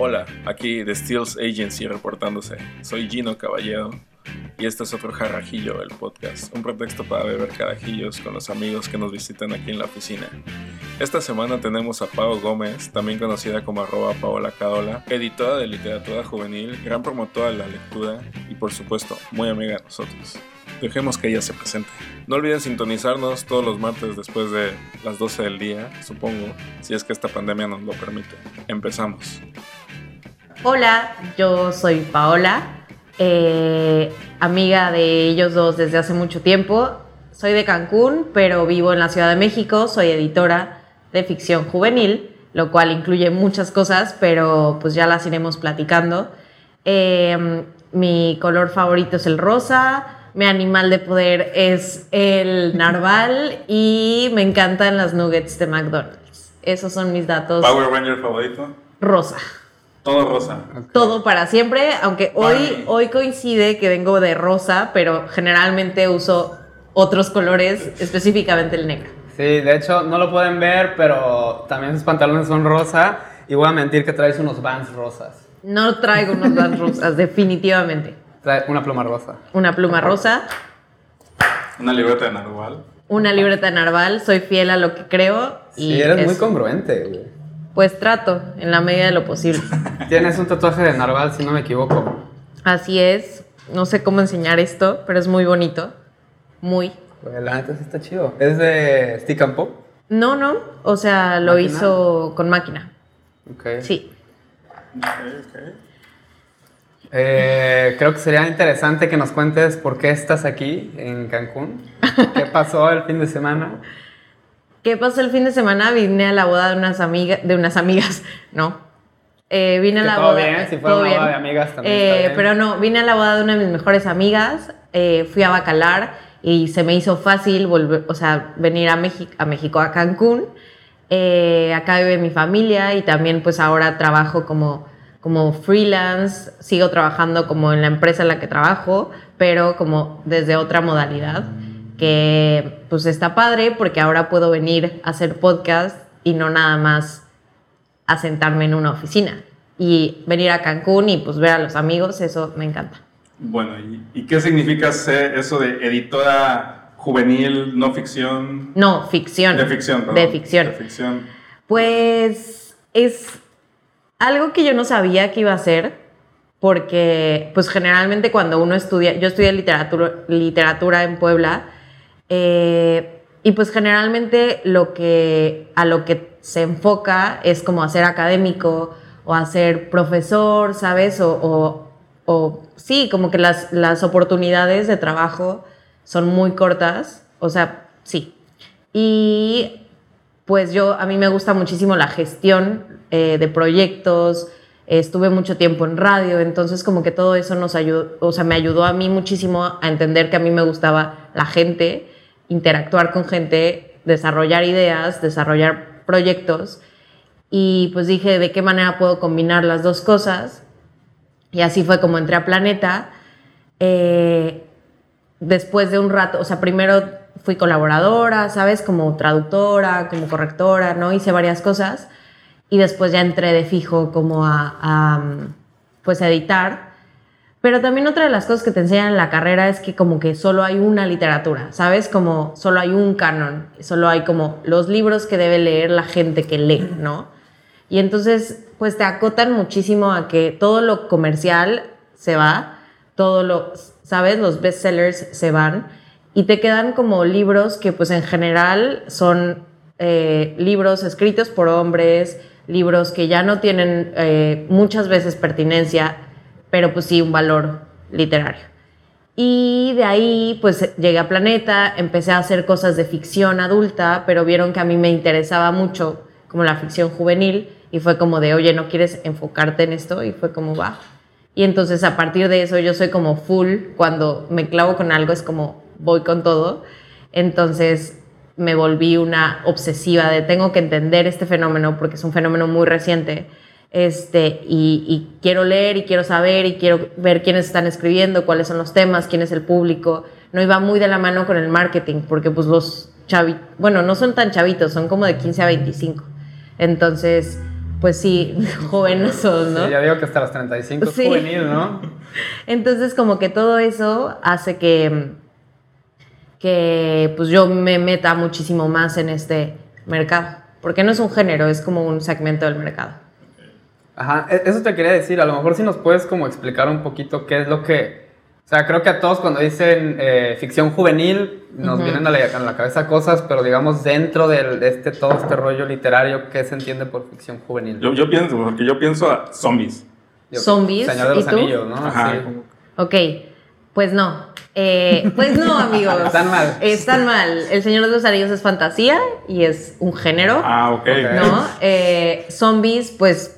Hola, aquí The Steels Agency reportándose. Soy Gino Caballero y este es otro Jarrajillo, el podcast, un pretexto para beber carajillos con los amigos que nos visitan aquí en la oficina. Esta semana tenemos a Pau Gómez, también conocida como arroba Paola Cadola, editora de literatura juvenil, gran promotora de la lectura y por supuesto muy amiga de nosotros. Dejemos que ella se presente. No olviden sintonizarnos todos los martes después de las 12 del día, supongo, si es que esta pandemia nos lo permite. Empezamos. Hola, yo soy Paola, eh, amiga de ellos dos desde hace mucho tiempo. Soy de Cancún, pero vivo en la Ciudad de México. Soy editora de ficción juvenil, lo cual incluye muchas cosas, pero pues ya las iremos platicando. Eh, mi color favorito es el rosa mi animal de poder es el narval y me encantan las nuggets de McDonald's. Esos son mis datos. ¿Power Ranger favorito? Rosa. Todo rosa. Todo para siempre, aunque hoy, hoy coincide que vengo de rosa, pero generalmente uso otros colores, específicamente el negro. Sí, de hecho no lo pueden ver, pero también sus pantalones son rosa y voy a mentir que traes unos Vans rosas. No traigo unos Vans rosas, definitivamente. Trae una pluma rosa. Una pluma rosa. Una libreta de narval. Una libreta de narval. Soy fiel a lo que creo. Y sí, eres muy congruente, güey. Pues trato, en la medida de lo posible. Tienes un tatuaje de narval, si no me equivoco. Así es. No sé cómo enseñar esto, pero es muy bonito. Muy. Pues la neta sí está chido. ¿Es de Stick and Pop? No, no. O sea, lo hizo con máquina. Ok. Sí. Ok, ok. Eh, creo que sería interesante que nos cuentes por qué estás aquí en Cancún. ¿Qué pasó el fin de semana? ¿Qué pasó el fin de semana? Vine a la boda de unas amigas, de unas amigas, no. Eh, vine a la todo boda. bien, si fue una boda de amigas también. Eh, está bien. pero no, vine a la boda de una de mis mejores amigas. eh, fui a Bacalar y se me hizo fácil volver, o sea, venir a México, a México, a Cancún. Eh, acá vive mi familia y también pues ahora trabajo como como freelance, sigo trabajando como en la empresa en la que trabajo, pero como desde otra modalidad, que pues está padre porque ahora puedo venir a hacer podcast y no nada más a sentarme en una oficina. Y venir a Cancún y pues ver a los amigos, eso me encanta. Bueno, ¿y, y qué significa ser eso de editora juvenil, no ficción? No, ficción. De ficción, perdón. De ficción. De ficción. Pues es algo que yo no sabía que iba a hacer, porque pues generalmente cuando uno estudia, yo estudié literatura, literatura en Puebla, eh, y pues generalmente lo que, a lo que se enfoca es como a ser académico o a ser profesor, ¿sabes? O, o, sí, como que las, las oportunidades de trabajo son muy cortas, o sea, sí. Y pues yo, a mí me gusta muchísimo la gestión eh, de proyectos, estuve mucho tiempo en radio, entonces como que todo eso nos ayudó, o sea, me ayudó a mí muchísimo a entender que a mí me gustaba la gente, interactuar con gente, desarrollar ideas, desarrollar proyectos, y pues dije, ¿de qué manera puedo combinar las dos cosas? Y así fue como entré a Planeta. Eh, después de un rato, o sea, primero fui colaboradora, ¿sabes? Como traductora, como correctora, ¿no? Hice varias cosas y después ya entré de fijo como a, a, pues a editar. Pero también otra de las cosas que te enseñan en la carrera es que como que solo hay una literatura, ¿sabes? Como solo hay un canon, solo hay como los libros que debe leer la gente que lee, ¿no? Y entonces pues te acotan muchísimo a que todo lo comercial se va, todo lo, ¿sabes? Los bestsellers se van y te quedan como libros que pues en general son eh, libros escritos por hombres, libros que ya no tienen eh, muchas veces pertinencia, pero pues sí un valor literario. Y de ahí pues llegué a Planeta, empecé a hacer cosas de ficción adulta, pero vieron que a mí me interesaba mucho como la ficción juvenil y fue como de, oye, ¿no quieres enfocarte en esto? Y fue como, va. Y entonces a partir de eso yo soy como full, cuando me clavo con algo es como voy con todo. Entonces me volví una obsesiva de tengo que entender este fenómeno porque es un fenómeno muy reciente. Este, y, y, quiero leer y quiero saber y quiero ver quiénes están escribiendo, cuáles son los temas, quién es el público. No iba muy de la mano con el marketing porque pues los chavitos, bueno, no son tan chavitos, son como de 15 a 25. Entonces, pues sí, jovenazos, ¿no? Sí, ya digo que hasta los 35 es Sí. juvenil, ¿no? Entonces, como que todo eso hace que, que pues yo me meta muchísimo más en este mercado. Porque no es un género, es como un segmento del mercado. Ajá, e- eso te quería decir, a lo mejor si nos puedes como explicar un poquito qué es lo que... O sea, creo que a todos cuando dicen eh, ficción juvenil nos vienen a la, a la cabeza cosas, pero digamos dentro del- de este, todo este rollo literario, ¿qué se entiende por ficción juvenil? Yo, yo pienso, porque yo pienso a zombies. Yo- zombies, Señor de los ¿y tú? Anillos, ¿no? Ajá. Sí. Ok, pues no. Eh, pues no, amigos. Están mal. Están mal. El Señor de los Anillos es fantasía y es un género, Ah, ok. Ok. ¿no? Eh, zombies, pues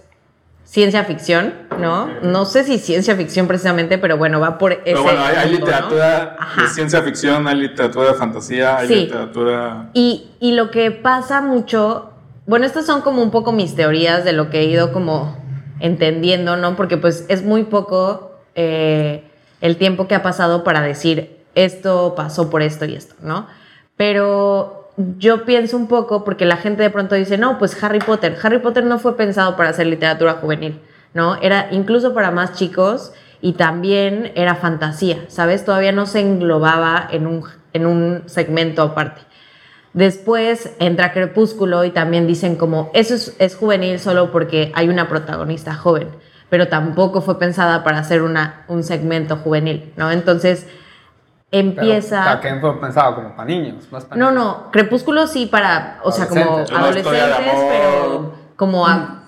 ciencia ficción, ¿no? No sé si ciencia ficción precisamente, pero bueno, va por ese Pero bueno, hay, literatura de ciencia ficción, hay literatura de fantasía, hay Sí. literatura... Y, y lo que pasa mucho, bueno, estas son como un poco mis teorías de lo que he ido como entendiendo, ¿no? Porque pues es muy poco eh, el tiempo que ha pasado para decir esto pasó por esto y esto, ¿no? Pero yo pienso un poco porque la gente de pronto dice, no, pues Harry Potter. Harry Potter no fue pensado para hacer literatura juvenil, ¿no? Era incluso para más chicos y también era fantasía, ¿sabes? Todavía no se englobaba en un, en un segmento aparte. Después entra Crepúsculo y también dicen como, eso es, juvenil solo porque hay una protagonista joven, pero tampoco fue pensada para hacer una, un segmento juvenil, ¿no? Entonces Pero, empieza... ¿Para qué fue pensado? Como para niños, más para No, niños. no, Crepúsculo sí para, o sea, como Adolescentes. Pero como a,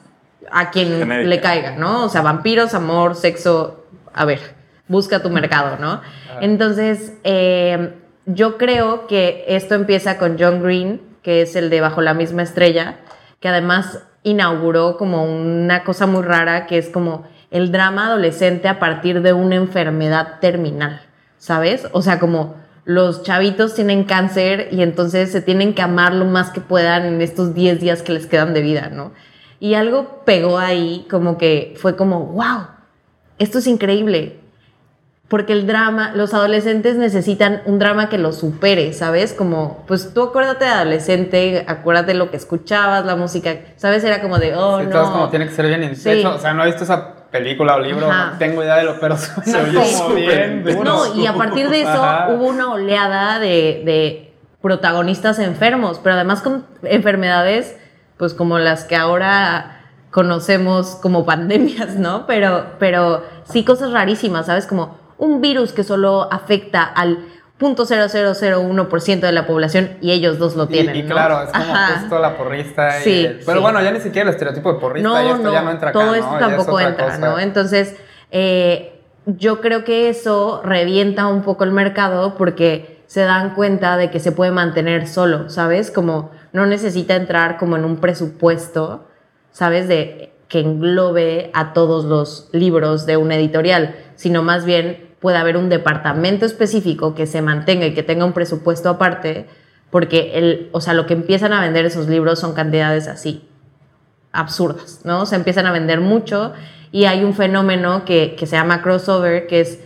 a quien Genérica. le caiga, ¿no? O sea, vampiros, amor, sexo, a ver, busca tu mercado, ¿no? Entonces, eh, yo creo que esto empieza con John Green, que es el de Bajo la misma estrella, que además inauguró como una cosa muy rara, que es como el drama adolescente a partir de una enfermedad terminal, ¿sabes? O sea, como los chavitos tienen cáncer y entonces se tienen que amar lo más que puedan en estos 10 días que les quedan de vida, ¿no? Y algo pegó ahí, como que fue como, wow, esto es increíble. Porque el drama, los adolescentes necesitan un drama que los supere, ¿sabes? Como, pues tú acuérdate de adolescente, acuérdate lo que escuchabas, la música, ¿sabes? Era como de, oh, Sí, no. todo es como tiene que ser bien intenso. Sí. O sea, no he visto esa película o libro, Ajá. no tengo idea de lo, pero suena Se oye como bien duro. No, y a partir de eso Ajá. hubo una oleada de, de protagonistas enfermos, pero además con enfermedades, pues como las que ahora conocemos como pandemias, ¿no? Pero, pero sí cosas rarísimas, ¿sabes? Como un virus que solo afecta al 0.0001% de la población y ellos dos lo tienen, y, ¿no? claro, es como Ajá. justo la porrista. y Sí, el- pero sí. bueno, ya ni siquiera el estereotipo de porrista, No, y esto no, ya no entra acá, todo esto es tampoco entra, cosa. ¿no? Entonces, eh, yo creo que eso revienta un poco el mercado porque se dan cuenta de que se puede mantener solo, ¿sabes? Como no necesita entrar como en un presupuesto, ¿sabes? De que englobe a todos los libros de una editorial, sino más bien puede haber un departamento específico que se mantenga y que tenga un presupuesto aparte, porque el, o sea, lo que empiezan a vender esos libros son cantidades así, absurdas, ¿no? Se empiezan a vender mucho y hay un fenómeno que, que se llama crossover, que es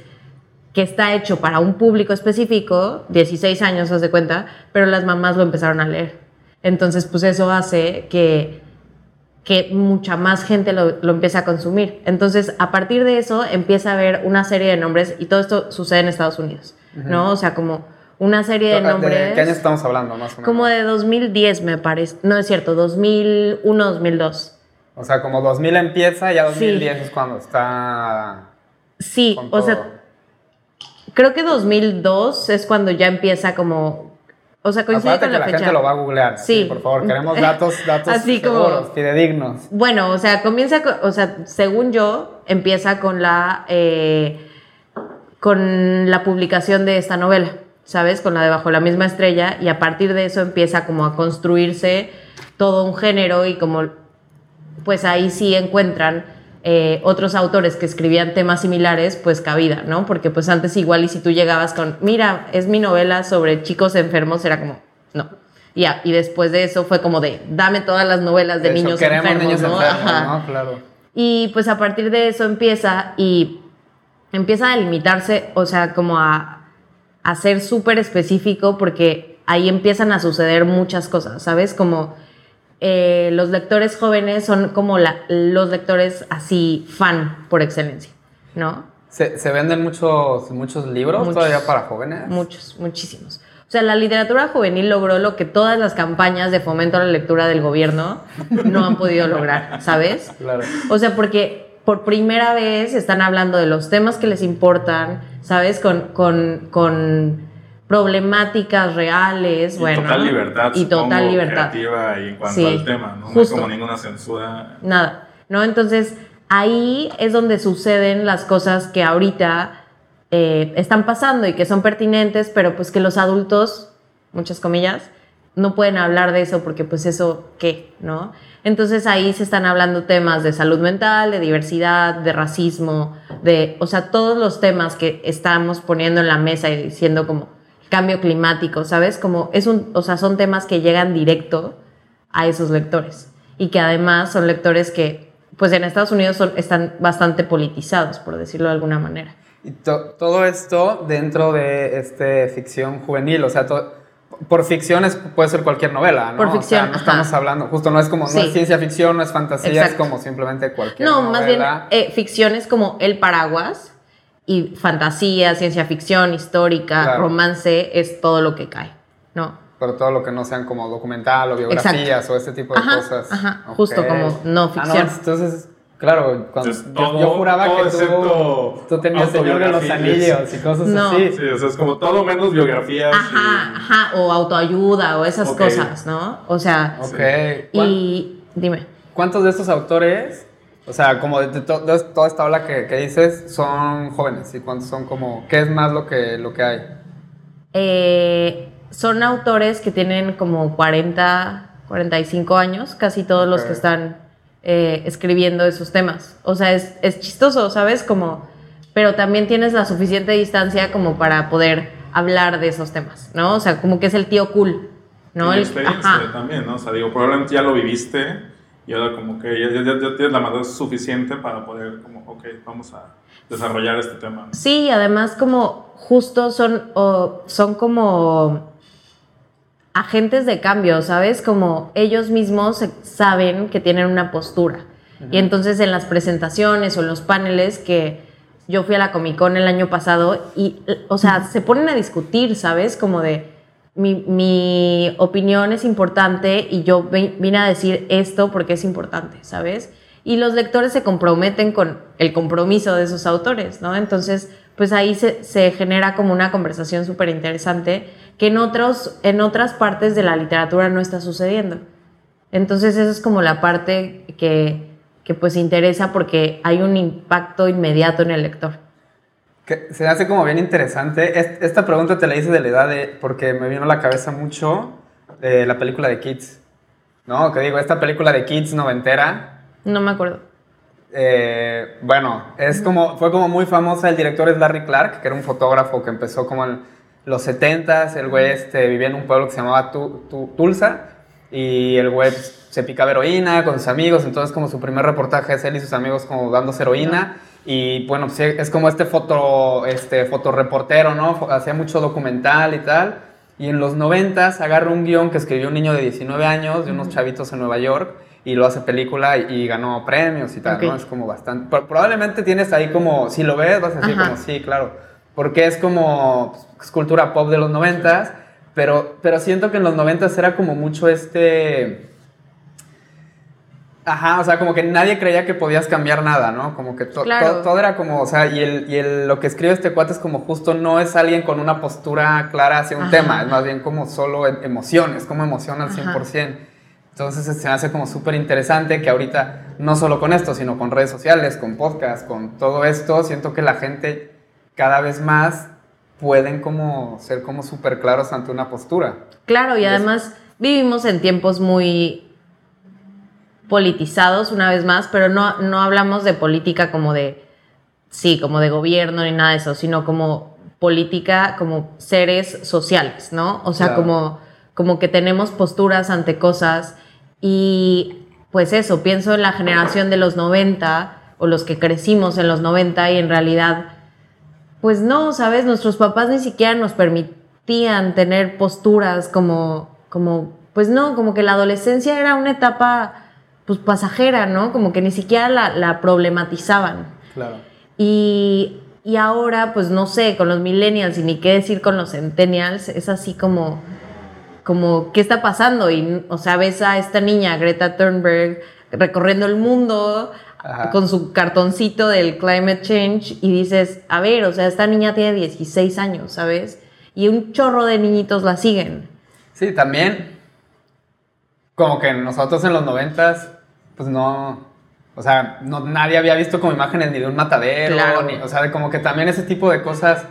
que está hecho para un público específico, 16 años, haz de cuenta, pero las mamás lo empezaron a leer. Entonces, pues eso hace que, que mucha más gente lo, lo empiece a consumir. Entonces, a partir de eso, empieza a haber una serie de nombres, y todo esto sucede en Estados Unidos, ¿no? O sea, como una serie de ¿De nombres... qué año estamos hablando, más o menos? Como de 2010, me parece. No es cierto, 2001, 2002. O sea, como 2000 empieza, ya Sí. 2010 es cuando está. Sí, o todo. sea, creo que 2002 es cuando ya empieza como. O sea, coincide Acuérdate con que la, fecha. gente lo va a googlear. Sí. Por favor, queremos datos, datos Así como- seguros, fidedignos. Bueno, o sea, comienza, con- o sea, según yo, empieza con la, eh, con la publicación de esta novela, ¿sabes? Con la de Bajo la misma estrella, y a partir de eso empieza como a construirse todo un género y como, pues ahí sí encuentran eh, otros autores que escribían temas similares, pues cabida, ¿no? Porque pues antes igual y si tú llegabas con, mira, es mi novela sobre chicos enfermos, era como, no. Ya, y después de eso fue como de, dame todas las novelas de, niños queremos enfermos, niños ¿no? enfermos, Ajá. ¿no? Claro. Y pues a partir de eso empieza y empieza a delimitarse, o sea, como a, a ser súper específico porque ahí empiezan a suceder muchas cosas, ¿sabes? Como eh, los lectores jóvenes son como la- los lectores así fan por excelencia, ¿no? ¿Se, se venden muchos, muchos libros Muchos. todavía para jóvenes? Muchos, muchísimos. O sea, la literatura juvenil logró lo que todas las campañas de fomento a la lectura del gobierno no han podido lograr, ¿sabes? Claro. O sea, porque por primera vez están hablando de los temas que les importan, ¿sabes? Con, con, con problemáticas reales, Y bueno. total libertad. Y total supongo, libertad. creativa y en cuanto Sí, al tema, ¿no? No justo. como ninguna censura. Nada, ¿no? Entonces, ahí es donde suceden las cosas que ahorita eh, están pasando y que son pertinentes, pero pues que los adultos, muchas comillas, no pueden hablar de eso porque pues eso, ¿qué? ¿No? Entonces ahí se están hablando temas de salud mental, de diversidad, de racismo, de, o sea, todos los temas que estamos poniendo en la mesa y diciendo como cambio climático, ¿sabes? Como es un, o sea, son temas que llegan directo a esos lectores y que además son lectores que, pues en Estados Unidos son, están bastante politizados, por decirlo de alguna manera. Y to- todo esto dentro de este ficción juvenil, o sea, por ficción es- puede ser cualquier novela, ¿no? Por O sea, ficción, no ajá. estamos hablando, justo no es como, no Sí. es ciencia ficción, no es fantasía, es como simplemente cualquier No, novela. más bien eh, ficción es como el paraguas y fantasía, ciencia ficción, histórica, Claro. romance es todo lo que cae, ¿no? Pero todo lo que no sean como documental o biografías o este tipo de Ajá, cosas. ajá, Ok. justo como no Ah, ficción. entonces, claro, cuando, Entonces, yo, todo- yo juraba todo que tú, tú tenías Señor de los. Anillos y cosas No. así. Sí, o sea, es como todo menos biografías. Ajá, y- ajá, o autoayuda o esas Ok. cosas, ¿no? O sea, Ok. ¿Cuán- y dime. ¿Cuántos de estos autores, o sea, como de, to- de toda esta ola que, que dices, son jóvenes? ¿Y cuántos son como, qué es más lo que, lo que hay? Eh, son autores que tienen como 40, 45 años, casi todos los que están eh, escribiendo esos temas. O sea, es, es chistoso, ¿sabes? Como, pero también tienes la suficiente distancia como para poder hablar de esos temas, ¿no? O sea, como que es el tío cool, ¿no? y la El- ajá. también, ¿no? O sea, digo, probablemente ya lo viviste y ahora como que ya, ya- ya- ya tienes la madurez suficiente para poder como, ok, vamos a desarrollar este tema. ¿no? Sí, además como justo son, o son como agentes de cambio, ¿sabes? Como ellos mismos saben que tienen una postura. Y entonces en las presentaciones o en los paneles que yo fui a la Comic Con el año pasado y, o sea, se ponen a discutir, ¿sabes? Como de, mi, opinión es importante y yo vi- vine a decir esto porque es importante, ¿sabes? Y los lectores se comprometen con el compromiso de esos autores, ¿no? Entonces, pues ahí se, se genera como una conversación súper interesante que en, otros, en otras partes de la literatura no está sucediendo. Entonces, esa es como la parte que, que pues interesa porque hay un impacto inmediato en el lector. Que se hace como bien interesante. Es- Esta pregunta te la hice de la edad de, porque me vino a la cabeza mucho de la película de Kids. ¿No? Que digo, esta película de Kids noventera, No me acuerdo. Eh, bueno, es como, fue como muy famosa. El director es Larry Clark, que era un fotógrafo que empezó como en los 70s. El güey este, vivía en un pueblo que se llamaba Tu- Tu- Tulsa. Y el güey pues, se picaba heroína con sus amigos. Entonces, como su primer reportaje es él y sus amigos como dándose heroína. Y bueno, pues, es como este foto, este fotoreportero, ¿no? Hacía mucho documental y tal. Y en los 90s agarra un guion que escribió un niño de 19 años, de unos chavitos en Nueva York, y lo hace película y, y ganó premios y tal, Ok. ¿no? Es como bastante... pro- probablemente tienes ahí como, si lo ves, vas a decir Ajá. como, sí, claro. Porque es como pues, cultura pop de los 90s, pero, pero siento que en los 90s era como mucho este... Ajá, o sea, como que nadie creía que podías cambiar nada, ¿no? Como que to- Claro. to- todo era como, o sea, y, el, y el- lo que escribe este cuate es como justo no es alguien con una postura clara hacia un Ajá. tema, es más bien como solo em- emociones, como emociona al Ajá. 100%. Entonces se me hace como súper interesante que ahorita, no solo con esto, sino con redes sociales, con podcast, con todo esto, siento que la gente cada vez más pueden como ser como súper claros ante una postura. Claro, y Es- además vivimos en tiempos muy politizados una vez más, pero no, no hablamos de política como de, sí, como de gobierno ni nada de eso, sino como política como seres sociales, ¿no? O sea, Claro. como, como que tenemos posturas ante cosas y pues eso, pienso en la generación de los 90 o los que crecimos en los 90 y en realidad pues no, ¿sabes? Nuestros papás ni siquiera nos permitían tener posturas como, como pues no, como que la adolescencia era una etapa pues pasajera, ¿no? Como que ni siquiera la, la problematizaban. Claro. Y, y ahora, pues no sé, con los millennials y ni qué decir con los centennials, es así como, como, ¿qué está pasando? Y, o sea, ves a esta niña, Greta Thunberg, recorriendo el mundo Ajá. con su cartoncito del climate change y dices, a ver, o sea, esta niña tiene 16 años, ¿sabes? Y un chorro de niñitos la siguen. Sí, también. Como que nosotros en los noventas, pues no. O sea, no, nadie había visto como imágenes ni de un matadero, Claro. ni, o sea, de como que también ese tipo de cosas.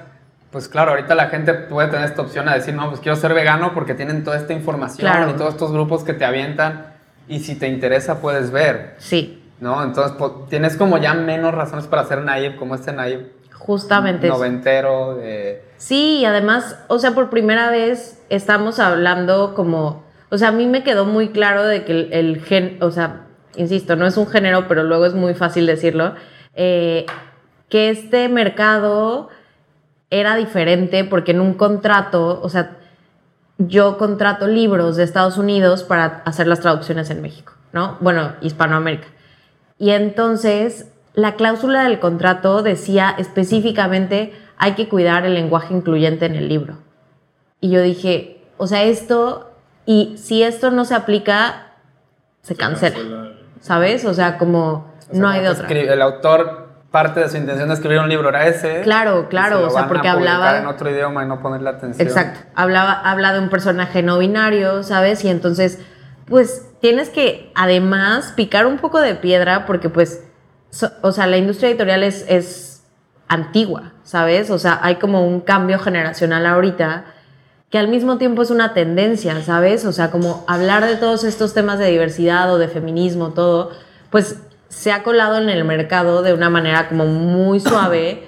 Pues claro, ahorita la gente puede tener esta opción a decir, no, pues quiero ser vegano porque tienen toda esta información Claro. y todos estos grupos que te avientan. Y si te interesa, puedes ver, Sí, ¿no? Entonces, po- tienes como ya menos razones para ser naive, como este naive justamente. noventero. De, Sí, y además, o sea, por primera vez estamos hablando como, o sea, a mí me quedó muy claro de que el, el gen, o sea, insisto, no es un género, pero luego es muy fácil decirlo, eh, que este mercado era diferente porque en un contrato, o sea, yo contrato libros de Estados Unidos para hacer las traducciones en México, ¿no? Bueno, Hispanoamérica. Y entonces la cláusula del contrato decía específicamente hay que cuidar el lenguaje incluyente en el libro. Y yo dije, o sea, esto, y si esto no se aplica, se cancela, ¿sabes? O sea, como o sea, no hay de otra. El autor, parte de su intención de escribir un libro era ese. Claro, se claro, lo o sea, van porque hablaba- en otro idioma y no ponerle atención. Exacto. Hablaba, habla de un personaje no binario, ¿sabes? Y entonces, pues tienes que además picar un poco de piedra porque pues, so- o sea, la industria editorial es, es antigua, ¿sabes? O sea, hay como un cambio generacional ahorita que al mismo tiempo es una tendencia, ¿sabes? O sea, como hablar de todos estos temas de diversidad o de feminismo, todo, pues se ha colado en el mercado de una manera como muy suave,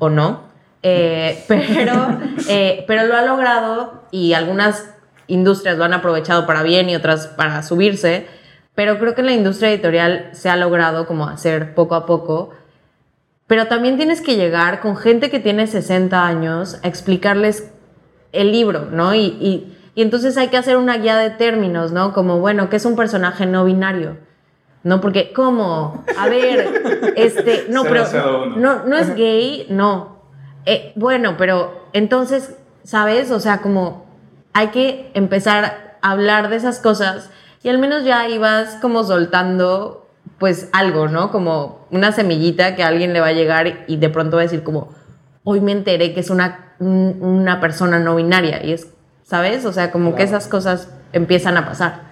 o no, eh, pero, eh, pero lo ha logrado y algunas industrias lo han aprovechado para bien y otras para subirse, pero creo que en la industria editorial se ha logrado como hacer poco a poco pero también tienes que llegar con gente que tiene 60 años a explicarles el libro, ¿no? Y, y- y entonces hay que hacer una guía de términos, ¿no? Como, bueno, ¿qué es un personaje no binario? No, porque, ¿cómo? A ver, este, no, pero 001. no, no es gay, no. Eh, bueno, pero entonces, ¿sabes? O sea, como hay que empezar a hablar de esas cosas y al menos ya ibas como soltando pues algo, ¿no? Como una semillita que a alguien le va a llegar y de pronto va a decir como, hoy me enteré que es una, un- una persona no binaria y es, ¿sabes? O sea, como que Claro. esas cosas empiezan a pasar.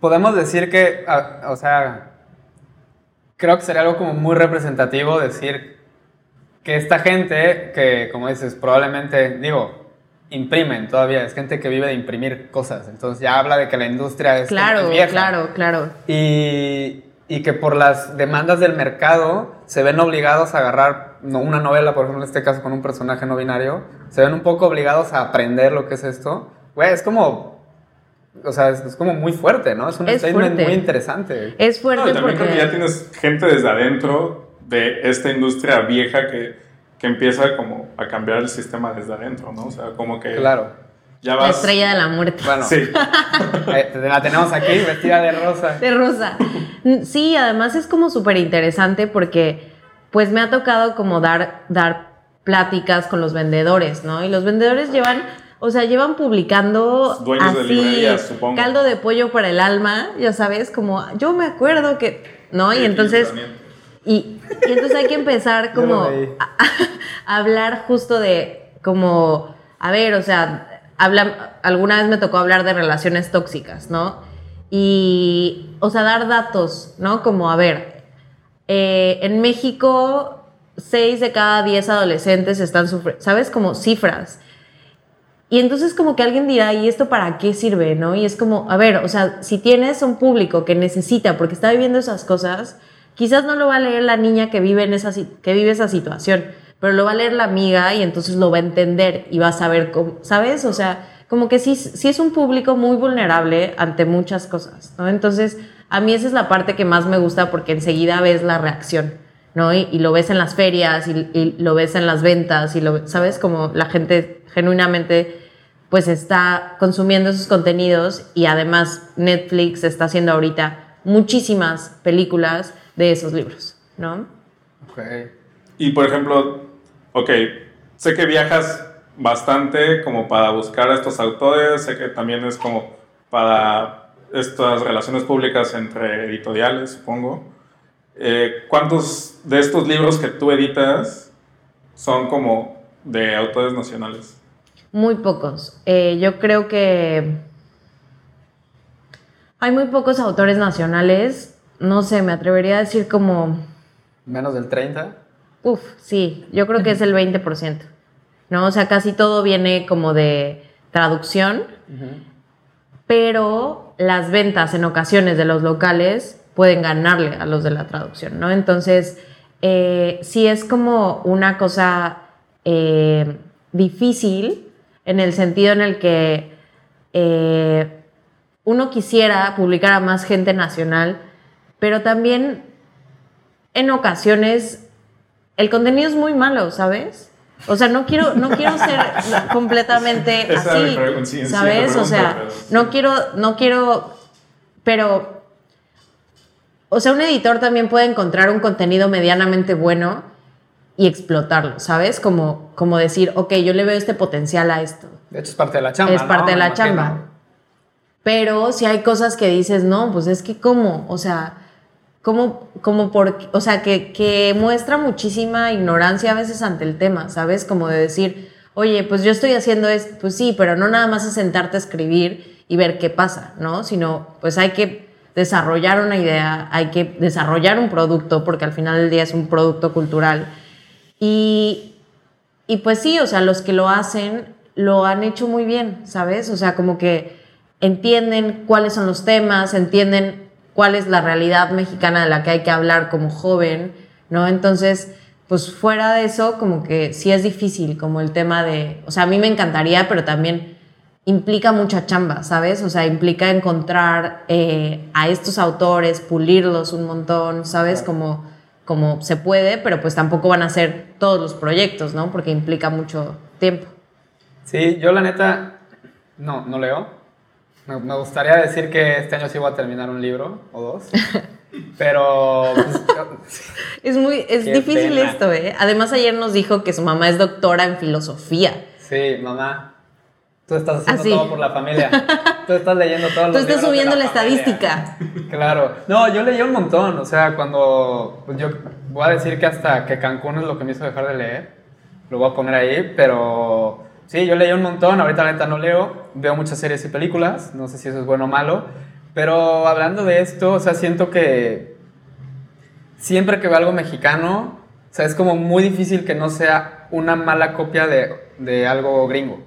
Podemos decir que, a- o sea, creo que sería algo como muy representativo decir que esta gente que, como dices, probablemente, digo, imprimen todavía, es gente que vive de imprimir cosas, entonces ya habla de que la industria es, Claro, es vieja. claro, claro. Y, y que por las demandas del mercado se ven obligados a agarrar no, una novela, por ejemplo, en este caso con un personaje no binario, se ven un poco obligados a aprender lo que es esto. Güey, es como, o sea, es, es como muy fuerte, ¿no? Es un Es statement fuerte. muy interesante. Es No, y fuerte también creo que ya porque... tienes gente desde adentro de esta industria vieja que, que empieza como a cambiar el sistema desde adentro, ¿no? O sea, como que Claro. ya La vas... estrella de la muerte. Bueno, Sí, eh, la tenemos aquí vestida de rosa. De rosa. Sí, además es como súper interesante porque pues me ha tocado como dar, dar pláticas con los vendedores, ¿no? Y los vendedores llevan, o sea, llevan publicando Dueños de así librerías, supongo. caldo de pollo para el alma, ya sabes, como yo me acuerdo que, ¿no? Y entonces... Y, y entonces hay que empezar como a, a hablar justo de como, a ver, o sea, habla, alguna vez me tocó hablar de relaciones tóxicas, ¿no? Y, o sea, dar datos, ¿no? Como, a ver, eh, en México, 6 de cada 10 adolescentes están sufriendo, ¿sabes? Como cifras. Y entonces como que alguien dirá, ¿y esto para qué sirve? ¿No? Y es como, a ver, o sea, si tienes un público que necesita, porque está viviendo esas cosas, quizás no lo va a leer la niña que vive, en esa, que vive esa situación, pero lo va a leer la amiga y entonces lo va a entender y va a saber cómo, ¿sabes? O sea, como que sí, sí es un público muy vulnerable ante muchas cosas, ¿no? Entonces, a mí esa es la parte que más me gusta porque enseguida ves la reacción, ¿no? Y, y lo ves en las ferias y, y lo ves en las ventas y lo, ¿sabes? Como la gente genuinamente pues está consumiendo esos contenidos y además Netflix está haciendo ahorita muchísimas películas de esos libros, ¿no? Ok. Y por ejemplo, ok, sé que viajas bastante como para buscar a estos autores, sé que también es como para estas relaciones públicas entre editoriales, supongo. Eh, ¿Cuántos de estos libros que tú editas son como de autores nacionales? Muy pocos. Eh, yo creo que hay muy pocos autores nacionales. No sé, me atrevería a decir como... ¿Menos del 30? Uf, sí, yo creo que es el 20%. ¿No? O sea, casi todo viene como de traducción, pero las ventas en ocasiones de los locales pueden ganarle a los de la traducción, ¿no? Entonces, eh, sí es como una cosa eh, difícil en el sentido en el que eh, uno quisiera publicar a más gente nacional, pero también en ocasiones el contenido es muy malo, ¿sabes? O sea, no quiero, no quiero ser completamente así, ¿sabes? O sea, no quiero, no quiero, pero, o sea, un editor también puede encontrar un contenido medianamente bueno y explotarlo, ¿sabes? Como, como decir, ok, yo le veo este potencial a esto. De hecho, es parte de la chamba. Es parte de la chamba. Pero si hay cosas que dices, no, pues es que cómo, o sea, como, como por, o sea, que, que muestra muchísima ignorancia a veces ante el tema, ¿sabes? Como de decir, oye, pues yo estoy haciendo esto, pues sí, pero no nada más es sentarte a escribir y ver qué pasa, ¿no? Sino, pues hay que desarrollar una idea, hay que desarrollar un producto, porque al final del día es un producto cultural. Y, y pues sí, o sea, los que lo hacen lo han hecho muy bien, ¿sabes? O sea, como que entienden cuáles son los temas, entienden cuál es la realidad mexicana de la que hay que hablar como joven, ¿no? Entonces, pues fuera de eso, como que sí es difícil, como el tema de, o sea, a mí me encantaría, pero también implica mucha chamba, ¿sabes? O sea, implica encontrar eh, a estos autores, pulirlos un montón, ¿sabes? Como, como se puede, pero pues tampoco van a ser todos los proyectos, ¿no? Porque implica mucho tiempo. Sí, yo la neta, no, no leo. Me, gustaría decir que este año sí voy a terminar un libro o dos. Pero. Pues, es muy. Es difícil esto, ¿eh? Además, ayer nos dijo que su mamá es doctora en filosofía. Sí, mamá. Tú estás haciendo ah, todo por la familia. Tú estás leyendo todos los Tú estás subiendo la, estadística. Claro. No, yo leí un montón. O sea, cuando. Pues yo voy a decir que hasta que Cancún es lo que me hizo dejar de leer. Lo voy a poner ahí, pero Sí, yo leí un montón, ahorita la neta no leo, veo muchas series y películas, no sé si eso es bueno o malo, pero hablando de esto, o sea, siento que siempre que veo algo mexicano, o sea, es como muy difícil que no sea una mala copia de, de algo gringo,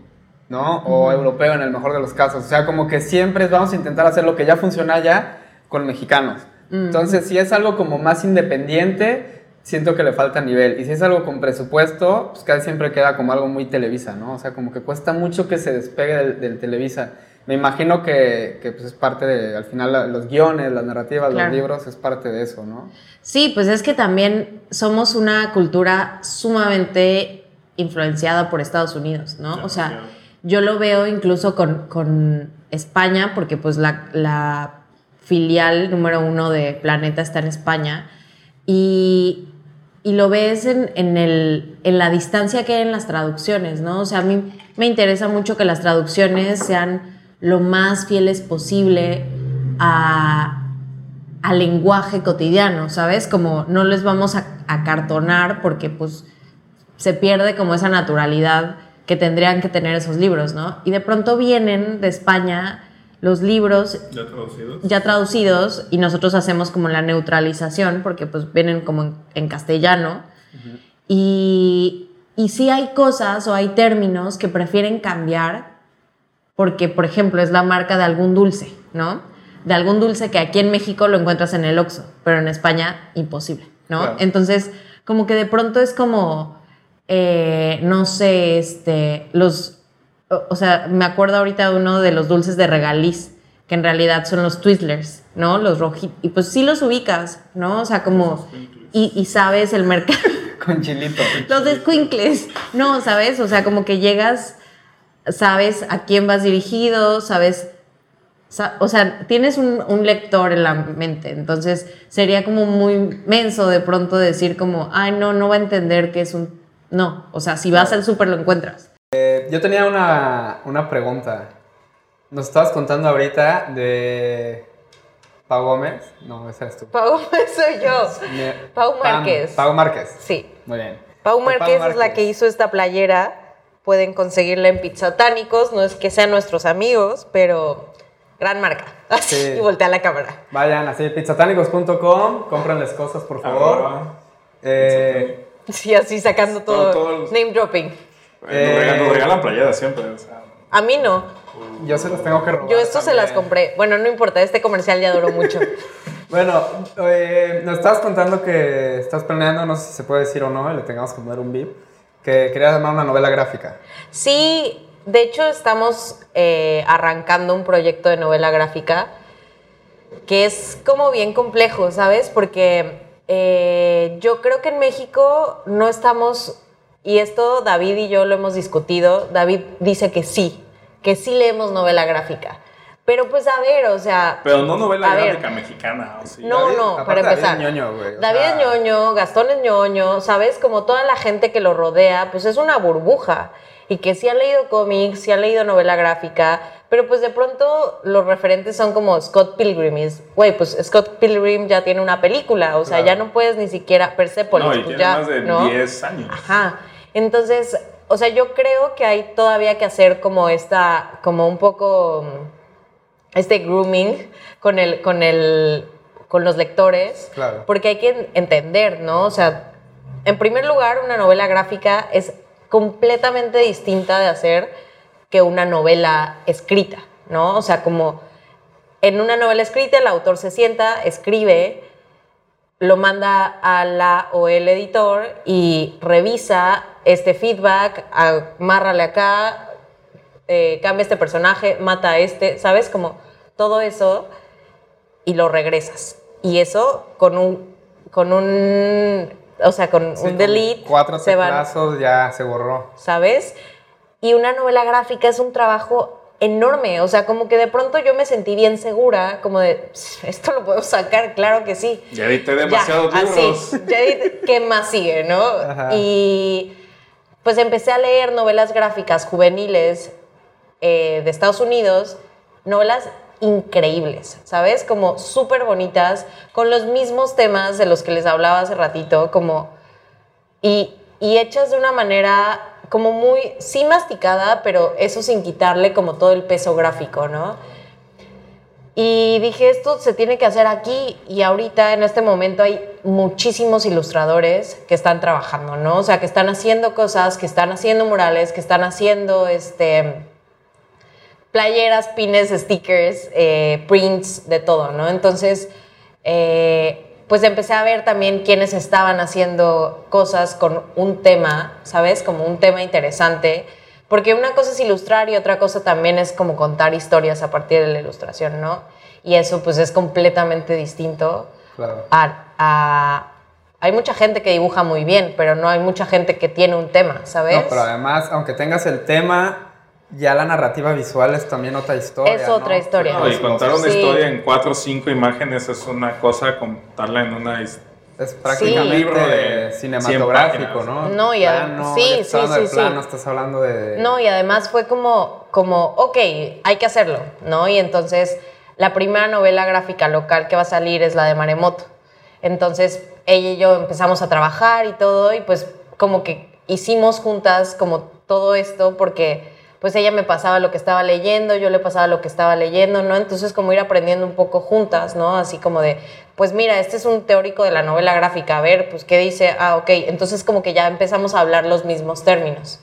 ¿no? O europeo en el mejor de los casos, o sea, como que siempre vamos a intentar hacer lo que ya funciona allá con mexicanos. Entonces, si es algo como más independiente, siento que le falta nivel. Y si es algo con presupuesto, pues casi siempre queda como algo muy Televisa, ¿no? O sea, como que cuesta mucho que se despegue del, Televisa. Me imagino que, que, pues es parte de, al final, los guiones, las narrativas, los libros, es parte de eso, ¿no? Sí, pues es que también somos una cultura sumamente influenciada por Estados Unidos, ¿no? o sea, yo lo veo incluso con, con España, porque pues la, la filial número uno de Planeta está en España. Y, y lo ves en, en, el, en, la distancia que hay en las traducciones, ¿no? O sea, a mí me interesa mucho que las traducciones sean lo más fieles posible a, al lenguaje cotidiano, ¿sabes? Como no les vamos a, a cartonar porque pues se pierde como esa naturalidad que tendrían que tener esos libros, ¿no? Y de pronto vienen de España los libros ya traducidos. y nosotros hacemos como la neutralización porque pues vienen como en, castellano y, y sí hay cosas o hay términos que prefieren cambiar porque por ejemplo es la marca de algún dulce, ¿no? De algún dulce que aquí en México lo encuentras en el Oxxo, pero en España imposible, ¿no? Entonces como que de pronto es como, eh, no sé, este, los o, sea, me acuerdo ahorita de uno de los dulces de regaliz, que en realidad son los Twizzlers, ¿no? Los rojitos. Y pues sí los ubicas, ¿no? O sea, como... Y, sabes el mercado. Con chilito. los de squinkles. No, ¿sabes? O sea, como que llegas... sabes a quién vas dirigido, sabes, sa- o sea, tienes un, un lector en la mente, entonces sería como muy menso de pronto decir como, ay, no, no va a entender que es un... No, o sea, si vas al súper lo encuentras. Yo tenía una, una pregunta. Nos estabas contando ahorita de Pau Gómez. No, ese eres tú. Pau soy yo. Me- Pau Pam- Márquez. Pau Márquez. Sí. Muy bien. Pau Márquez es la que hizo esta playera. Pueden conseguirla en Pizzatánicos. No es que sean nuestros amigos, pero gran marca. Así, Sí. y voltea la cámara. Vayan así, pizzatánicos.com, cómprenles cosas, por favor. Eh, Sí, así sacando todo. Todo- todo el- Name dropping. Nos, regalan, Eh. nos regalan playeras siempre. o sea, A mí no. yo se los tengo que robar. Yo esto se las compré. Bueno, no importa, este comercial ya duró mucho. Bueno, eh, nos estabas contando que estás planeando, no sé si se puede decir o no, le tengamos que poner un bip, que querías armar una novela gráfica. Sí, de hecho estamos eh, arrancando un proyecto de novela gráfica que es como bien complejo, ¿sabes? Porque eh, yo creo que en México no estamos, y esto David y yo lo hemos discutido, David dice que sí, que sí leemos novela gráfica. Pero pues a ver, o sea... pero no novela a ver, gráfica mexicana. ¿o sí? No, David- no, para David empezar. es ñoño, güey, David sea- es ñoño, Gastón es ñoño, ¿sabes? Como toda la gente que lo rodea, pues es una burbuja. Y que sí ha leído cómics, sí ha leído novela gráfica, pero pues de pronto los referentes son como Scott Pilgrim. Y es, güey, pues Scott Pilgrim ya tiene una película, o sea, Claro. ya no puedes ni siquiera Persepolis. No, y pues tiene ya, más de ¿no? 10 años. Ajá. Entonces, o sea, yo creo que hay todavía que hacer como esta, como un poco mm, este grooming con el, con el, con los lectores. Claro. Porque hay que entender, ¿no? O sea, en primer lugar, una novela gráfica es completamente distinta de hacer que una novela escrita, ¿no? O sea, como en una novela escrita el autor se sienta, escribe, lo manda a la o el editor y revisa este feedback, amárrale acá, eh, cambia este personaje, mata a este, ¿sabes? Como todo eso y lo regresas. Y eso con un, con un, o sea, con Sí, un con delete Cuatro se van, ya se borró. ¿sabes? Y una novela gráfica es un trabajo enorme, o sea, como que de pronto yo me sentí bien segura, como de, "Pss, esto lo puedo sacar, claro que sí. Ya edité demasiados Ya, libros. Así, ya edité- ¿qué más sigue, no? Ajá. Y pues empecé a leer novelas gráficas juveniles eh, de Estados Unidos, novelas increíbles, ¿sabes? Como súper bonitas, con los mismos temas de los que les hablaba hace ratito, como... Y, hechas de una manera como muy, sí masticada, pero eso sin quitarle como todo el peso gráfico, ¿no? Y dije, esto se tiene que hacer aquí y ahorita en este momento hay muchísimos ilustradores que están trabajando, ¿no? O sea, que están haciendo cosas, que están haciendo murales, que están haciendo este playeras, pines, stickers, eh, prints, de todo, ¿no? Entonces, eh, pues empecé a ver también quiénes estaban haciendo cosas con un tema, ¿sabes? Como un tema interesante. Porque una cosa es ilustrar y otra cosa también es como contar historias a partir de la ilustración, ¿no? Y eso pues es completamente distinto Claro. a, a- Hay mucha gente que dibuja muy bien, pero no hay mucha gente que tiene un tema, ¿sabes? No, pero además, aunque tengas el tema, ya la narrativa visual es también otra historia. Es otra ¿no? historia. No, y contar una Sí. historia en cuatro o cinco imágenes es una cosa, contarla en una his- Es prácticamente Un libro de cinematográfico, 100 ¿no? No, y Plano, sí, sí, sí, sí. estás hablando de... No, y además fue como, como, ok, hay que hacerlo, ¿no? Y entonces la primera novela gráfica local que va a salir es la de Maremoto. Entonces ella y yo empezamos a trabajar y todo, y pues como que hicimos juntas como todo esto porque pues ella me pasaba lo que estaba leyendo, yo le pasaba lo que estaba leyendo, ¿no? Entonces como ir aprendiendo un poco juntas, ¿no? Así como de, pues mira, este es un teórico de la novela gráfica, a ver, pues qué dice, ah, ok, entonces como que ya empezamos a hablar los mismos términos.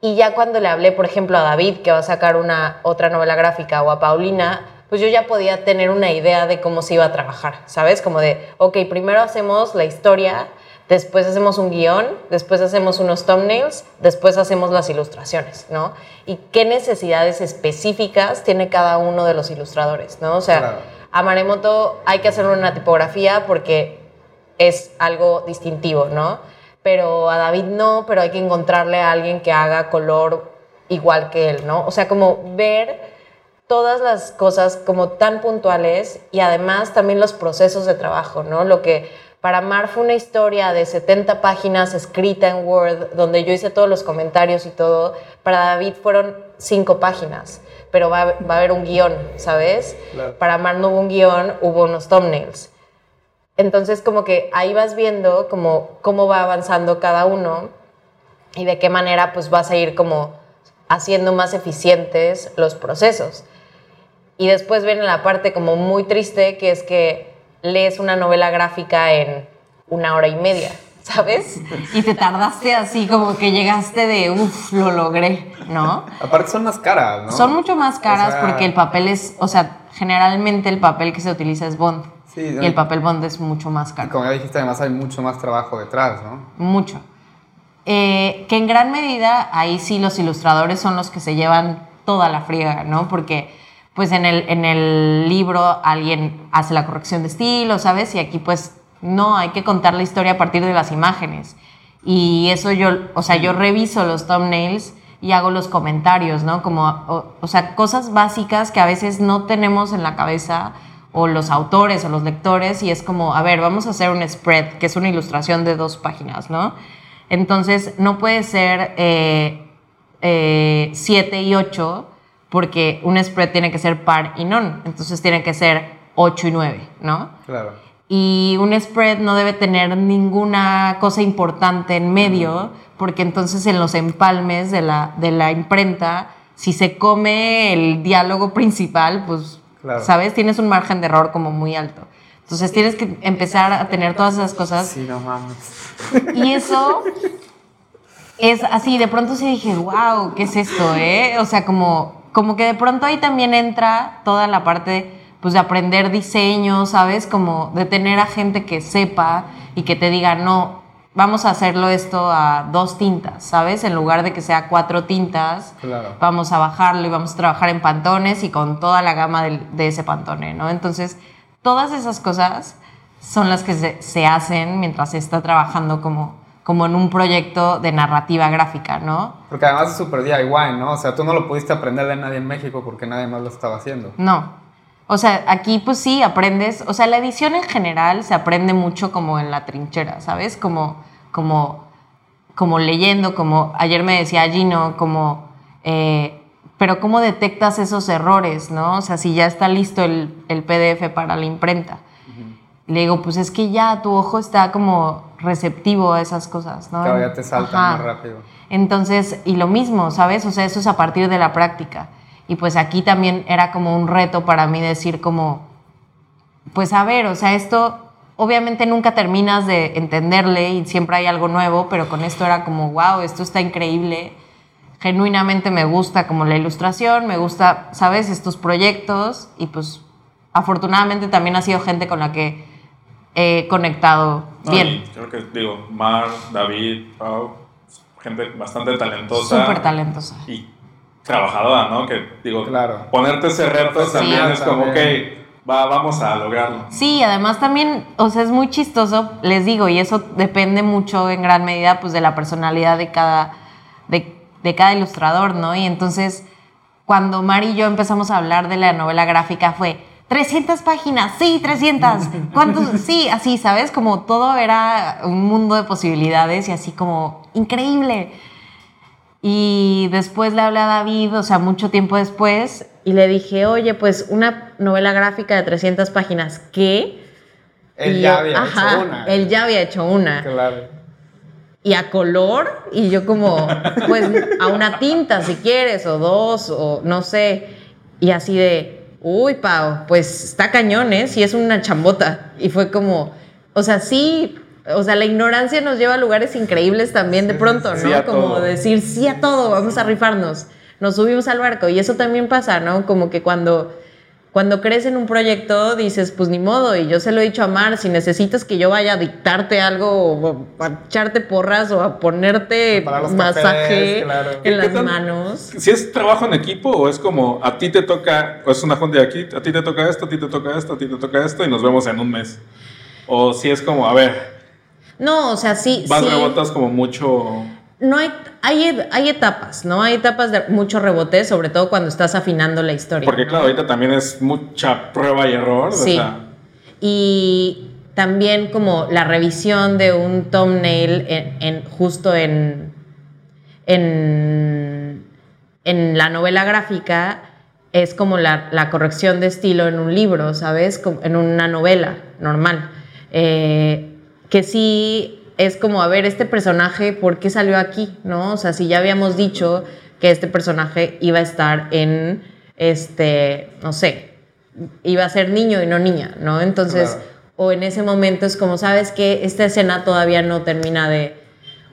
Y ya cuando le hablé, por ejemplo, a David, que va a sacar una otra novela gráfica, o a Paulina, pues yo ya podía tener una idea de cómo se iba a trabajar, ¿sabes? Como de, ok, primero hacemos la historia, después hacemos un guion, después hacemos unos thumbnails, después hacemos las ilustraciones, ¿no? Y qué necesidades específicas tiene cada uno de los ilustradores, ¿no? O sea, Claro. a Maremoto hay que hacerle una tipografía porque es algo distintivo, ¿no? Pero a David no, pero hay que encontrarle a alguien que haga color igual que él, ¿no? O sea, como ver todas las cosas como tan puntuales y además también los procesos de trabajo, ¿no? Lo que para Mar fue una historia de 70 páginas escrita en Word, donde yo hice todos los comentarios y todo, para David fueron 5 páginas, pero va, va, a haber un guion, ¿sabes? Claro. Para Mar no hubo un guion, hubo unos thumbnails. Entonces como que ahí vas viendo como cómo va avanzando cada uno y de qué manera pues vas a ir como haciendo más eficientes los procesos. Y después viene la parte como muy triste, que es que lees una novela gráfica en una hora y media, ¿sabes? Y te tardaste así como que llegaste de, uff, lo logré, ¿no? Aparte son más caras, ¿no? Son mucho más caras O sea- porque el papel es, o sea, generalmente el papel que se utiliza es Bond. Sí, y el papel Bond es mucho más Y caro. como ya dijiste, además hay mucho más trabajo detrás, ¿no? Mucho. Eh, que en gran medida ahí sí los ilustradores son los que se llevan toda la friega, ¿no? Porque pues en el, en el libro alguien hace la corrección de estilo, ¿sabes? Y aquí pues no, hay que contar la historia a partir de las imágenes. Y eso yo, o sea, yo reviso los thumbnails y hago los comentarios, ¿no? Como, o, sea, cosas básicas que a veces no tenemos en la cabeza o los autores o los lectores y es como, a ver, vamos a hacer un spread, que es una ilustración de dos páginas, ¿no? Entonces, no puede ser 7 y 8 porque un spread tiene que ser par y non, entonces tiene que ser 8 y 9, ¿no? Claro. Y un spread no debe tener ninguna cosa importante en medio, porque entonces en los empalmes de la, de la imprenta, si se come el diálogo principal, pues, Claro. ¿sabes? Tienes un margen de error como muy alto. Entonces tienes que empezar a tener todas esas cosas. Sí, no mames. Y eso es así, de pronto sí dije, wow, ¿qué es esto? Eh? O sea, como, como que de pronto ahí también entra toda la parte pues, de aprender diseño, ¿sabes? Como de tener a gente que sepa y que te diga, no, vamos a hacerlo esto a dos tintas, ¿sabes? En lugar de que sea cuatro tintas, Claro. vamos a bajarlo y vamos a trabajar en pantones y con toda la gama del- de, ese pantone, ¿no? Entonces, todas esas cosas son las que se, se hacen mientras se está trabajando como, como en un proyecto de narrativa gráfica, ¿no? Porque además es súper DIY, ¿no? O sea, tú no lo pudiste aprender de nadie en México porque nadie más lo estaba haciendo. No. O sea, aquí pues sí aprendes, o sea, la edición en general se aprende mucho como en la trinchera, ¿sabes? Como, como, como leyendo, como ayer me decía Gino, como, eh, pero ¿cómo detectas esos errores, no? O sea, si ya está listo el, el PDF para la imprenta. Le digo, pues es que ya tu ojo está como receptivo a esas cosas, ¿no? Ya te salta Ajá. más rápido. Entonces, y lo mismo, ¿sabes? O sea, eso es a partir de la práctica. Y pues aquí también era como un reto para mí decir como, pues a ver, o sea, esto obviamente nunca terminas de entenderle y siempre hay algo nuevo, pero con esto era como, wow, esto está increíble. Genuinamente me gusta como la ilustración, me gusta, ¿sabes? Estos proyectos y pues afortunadamente también ha sido gente con la que he conectado No, bien. y creo que, digo, Mar, David, Pau, gente bastante talentosa. Súper talentosa. Y trabajadora, ¿no? Que, digo, Claro. ponerte ese reto también Sí. es como, ok, También. va, vamos a lograrlo. Sí, además también, o sea, es muy chistoso, les digo, y eso depende mucho en gran medida pues de la personalidad de cada, de, de cada ilustrador, ¿no? Y entonces, cuando Mari y yo empezamos a hablar de la novela gráfica fue, 300 páginas, sí, 300, ¿cuántos? Sí, así, ¿sabes? Como todo era un mundo de posibilidades y así como, increíble. Y después le hablé a David, o sea, mucho tiempo después, y le dije, oye, pues una novela gráfica de 300 páginas, ¿qué? Él Y ya había ajá, hecho una. Él ya había hecho una. Claro. Y a color, y yo como, pues a una tinta si quieres, o dos, o no sé. Y así de, uy, Pau, pues está cañón, ¿eh? Sí es una chambota. Y fue como, o sea, sí, o sea, la ignorancia nos lleva a lugares increíbles también de pronto, ¿no? sí como todo. decir sí a todo, vamos a rifarnos. Nos subimos al barco. Y eso también pasa, ¿no? Como que cuando cuando crees en un proyecto dices, pues ni modo, y yo se lo he dicho a Mar, si necesitas que yo vaya a dictarte algo o a echarte porras o a ponerte masaje claro. en ¿Qué las manos. Si es trabajo en equipo o es como a ti te toca, o es una junta de aquí, a ti te toca esto, a ti te toca esto, a ti te toca esto y nos vemos en un mes. O si es como, a ver, No, o sea, sí, vas sí. rebotas como mucho. No hay, hay, hay etapas, ¿no? Hay etapas de mucho rebote, sobre todo cuando estás afinando la historia. Porque claro, ahorita también es mucha prueba y error. Sí. Y también como la revisión de un thumbnail en, justo en, en, en, la novela gráfica es como la, la, corrección de estilo en un libro, ¿sabes? En una novela normal. Eh, que sí es como, a ver, este personaje, ¿por qué salió aquí? ¿No? O sea, si ya habíamos dicho que este personaje iba a estar en, este, no sé, iba a ser niño y no niña, ¿no? Entonces, o en ese momento es como, ¿sabes que Esta escena todavía no termina de...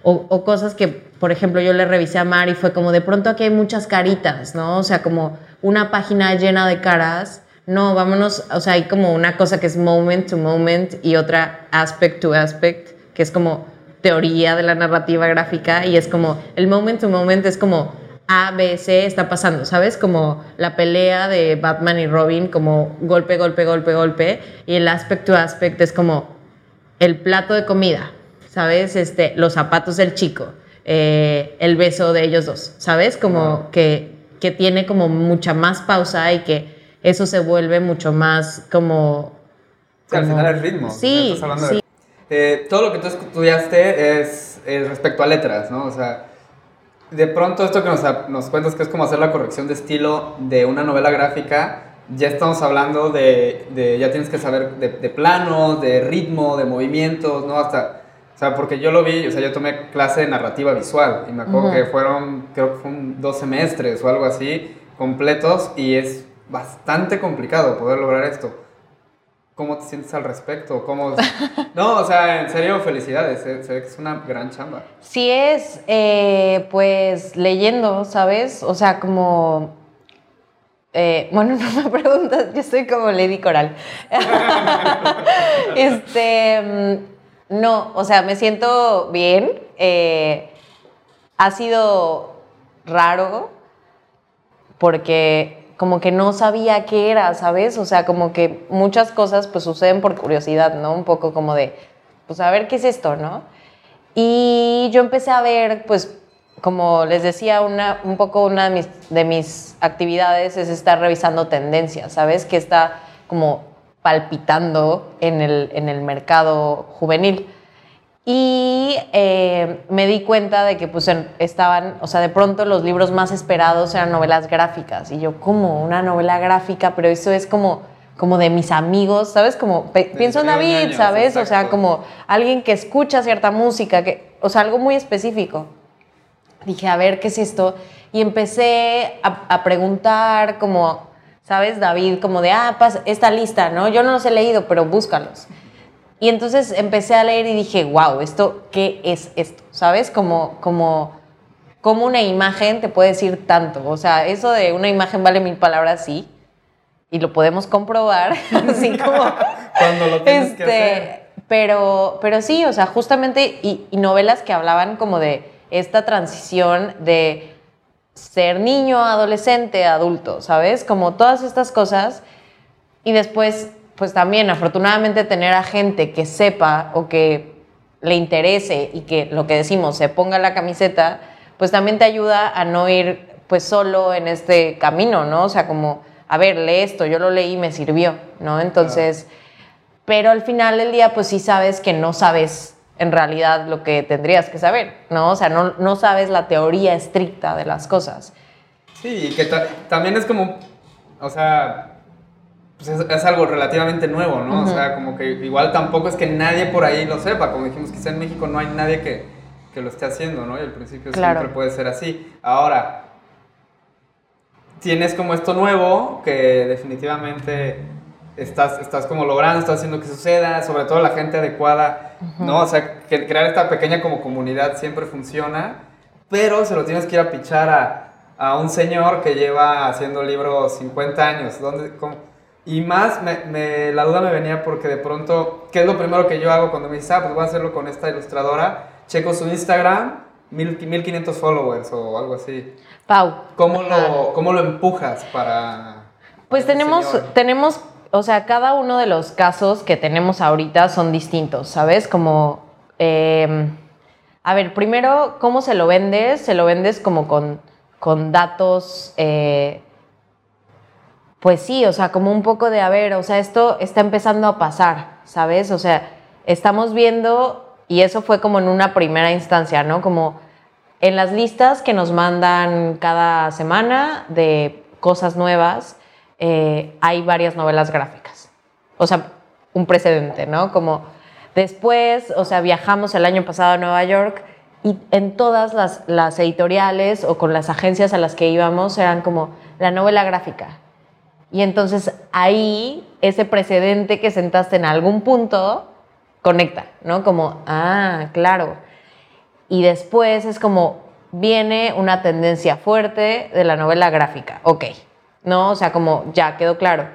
O, cosas que, por ejemplo, yo le revisé a Mari y fue como, de pronto aquí hay muchas caritas, ¿no? O sea, como una página llena de caras. No, vámonos, o sea, hay como una cosa que es moment to moment y otra aspect to aspect que es como teoría de la narrativa gráfica y es como el moment to moment es como A, B, C está pasando, ¿sabes? Como la pelea de Batman y Robin, como golpe, golpe, golpe, golpe, y el aspect to aspect es como el plato de comida, ¿sabes? Este, los zapatos del chico, eh, el beso de ellos dos, ¿sabes? Como que, que tiene como mucha más pausa y que eso se vuelve mucho más como... al final el ritmo. Sí, sí. Eh, todo lo que tú estudiaste es, respecto a letras, ¿no? O sea, de pronto esto que nos, nos, cuentas que es como hacer la corrección de estilo de una novela gráfica, ya estamos hablando de, de ya tienes que saber de, de, planos, de ritmo, de movimientos, ¿no? Hasta, o sea, porque yo lo vi, o sea, yo tomé clase de narrativa visual y me acuerdo que fueron, creo que fueron dos semestres o algo así, completos, y es bastante complicado poder lograr esto. ¿Cómo te sientes al respecto? ¿Cómo... No, o sea, en serio, felicidades. Se, ve que es una gran chamba. Sí es, eh, pues, leyendo, ¿sabes? O sea, como... Eh, bueno, no me preguntas, yo soy como Lady Coral. este, mm, no, o sea, me siento bien. Eh, ha sido raro porque como que no sabía qué era, ¿sabes? O sea, como que muchas cosas pues suceden por curiosidad, ¿no? Un poco como de, pues a ver qué es esto, ¿no? Y yo empecé a ver, pues, como les decía, una, un poco una de mis, de mis actividades es estar revisando tendencias, ¿sabes? Que está como palpitando en el, en el mercado juvenil. Y eh, me di cuenta de que pues estaban, o sea, de pronto los libros más esperados eran novelas gráficas. Y yo, ¿cómo? Una novela gráfica, pero eso es como, como de mis amigos, ¿sabes? Como, pienso en David, ¿sabes? O sea, como alguien que escucha cierta música, que, o sea, algo muy específico. Dije, a ver, ¿qué es esto? Y empecé a, a preguntar como, ¿sabes? David, como de, ah, pasa esta lista, ¿no? Yo no los he leído, pero búscalos. Y entonces empecé a leer y dije, wow, ¿esto qué es esto? ¿Sabes? Como, como, como una imagen te puede decir tanto. O sea, eso de una imagen vale mil palabras, sí. Y lo podemos comprobar, así como... Cuando lo tienes que este, hacer. Pero, pero sí, o sea, justamente, y, y novelas que hablaban como de esta transición de ser niño, adolescente, adulto, ¿sabes? Como todas estas cosas. Y después pues también afortunadamente tener a gente que sepa o que le interese y que lo que decimos se ponga la camiseta, pues también te ayuda a no ir pues solo en este camino, ¿no? O sea, como, a ver, lee esto, yo lo leí y me sirvió, ¿no? Entonces, pero al final del día pues sí sabes que no sabes en realidad lo que tendrías que saber, ¿no? O sea, no, no sabes la teoría estricta de las cosas. Sí, que también es como, o sea, pues es, algo relativamente nuevo, ¿no? O sea, como que igual tampoco es que nadie por ahí lo sepa, como dijimos, quizá en México no hay nadie que, que lo esté haciendo, ¿no? Y al principio siempre puede ser así. Ahora, tienes como esto nuevo que definitivamente estás, estás como logrando, estás haciendo que suceda, sobre todo la gente adecuada, ¿no? O sea, que crear esta pequeña como comunidad siempre funciona, pero se lo tienes que ir a pichar a, a un señor que lleva haciendo libros 50 años. ¿Dónde, cómo? Y más, me, la duda me venía porque de pronto, ¿qué es lo primero que yo hago cuando me dice, ah, pues voy a hacerlo con esta ilustradora? Checo su Instagram, mil, 1500 followers o algo así. Pau. ¿Cómo lo, cómo lo empujas para... Pues tenemos, tenemos, o sea, cada uno de los casos que tenemos ahorita son distintos, ¿sabes? Como... Em, a ver, primero, ¿cómo se lo vendes? Se lo vendes como con, con datos, eh, pues sí, o sea, como un poco de, a ver, o sea, esto está empezando a pasar, ¿sabes? O sea, estamos viendo, y eso fue como en una primera instancia, ¿no? Como en las listas que nos mandan cada semana de cosas nuevas, eh, hay varias novelas gráficas. O sea, un precedente, ¿no? Como después, o sea, viajamos el año pasado a Nueva York y en todas las, las editoriales o con las agencias a las que íbamos eran como la novela gráfica. Y entonces ahí ese precedente que sentaste en algún punto conecta, ¿no? Como, ah, claro. Y después es como, viene una tendencia fuerte de la novela gráfica, ok, ¿no? O sea, como ya quedó claro.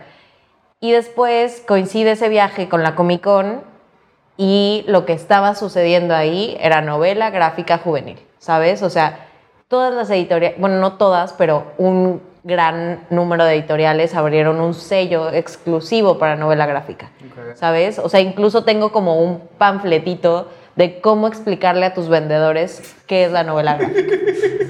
Y después coincide ese viaje con la Comic Con y lo que estaba sucediendo ahí era novela gráfica juvenil, ¿sabes? O sea, todas las editoriales, bueno, no todas, pero un gran número de editoriales abrieron un sello exclusivo para novela gráfica, ¿sabes? O sea, incluso tengo como un panfletito de cómo explicarle a tus vendedores qué es la novela gráfica.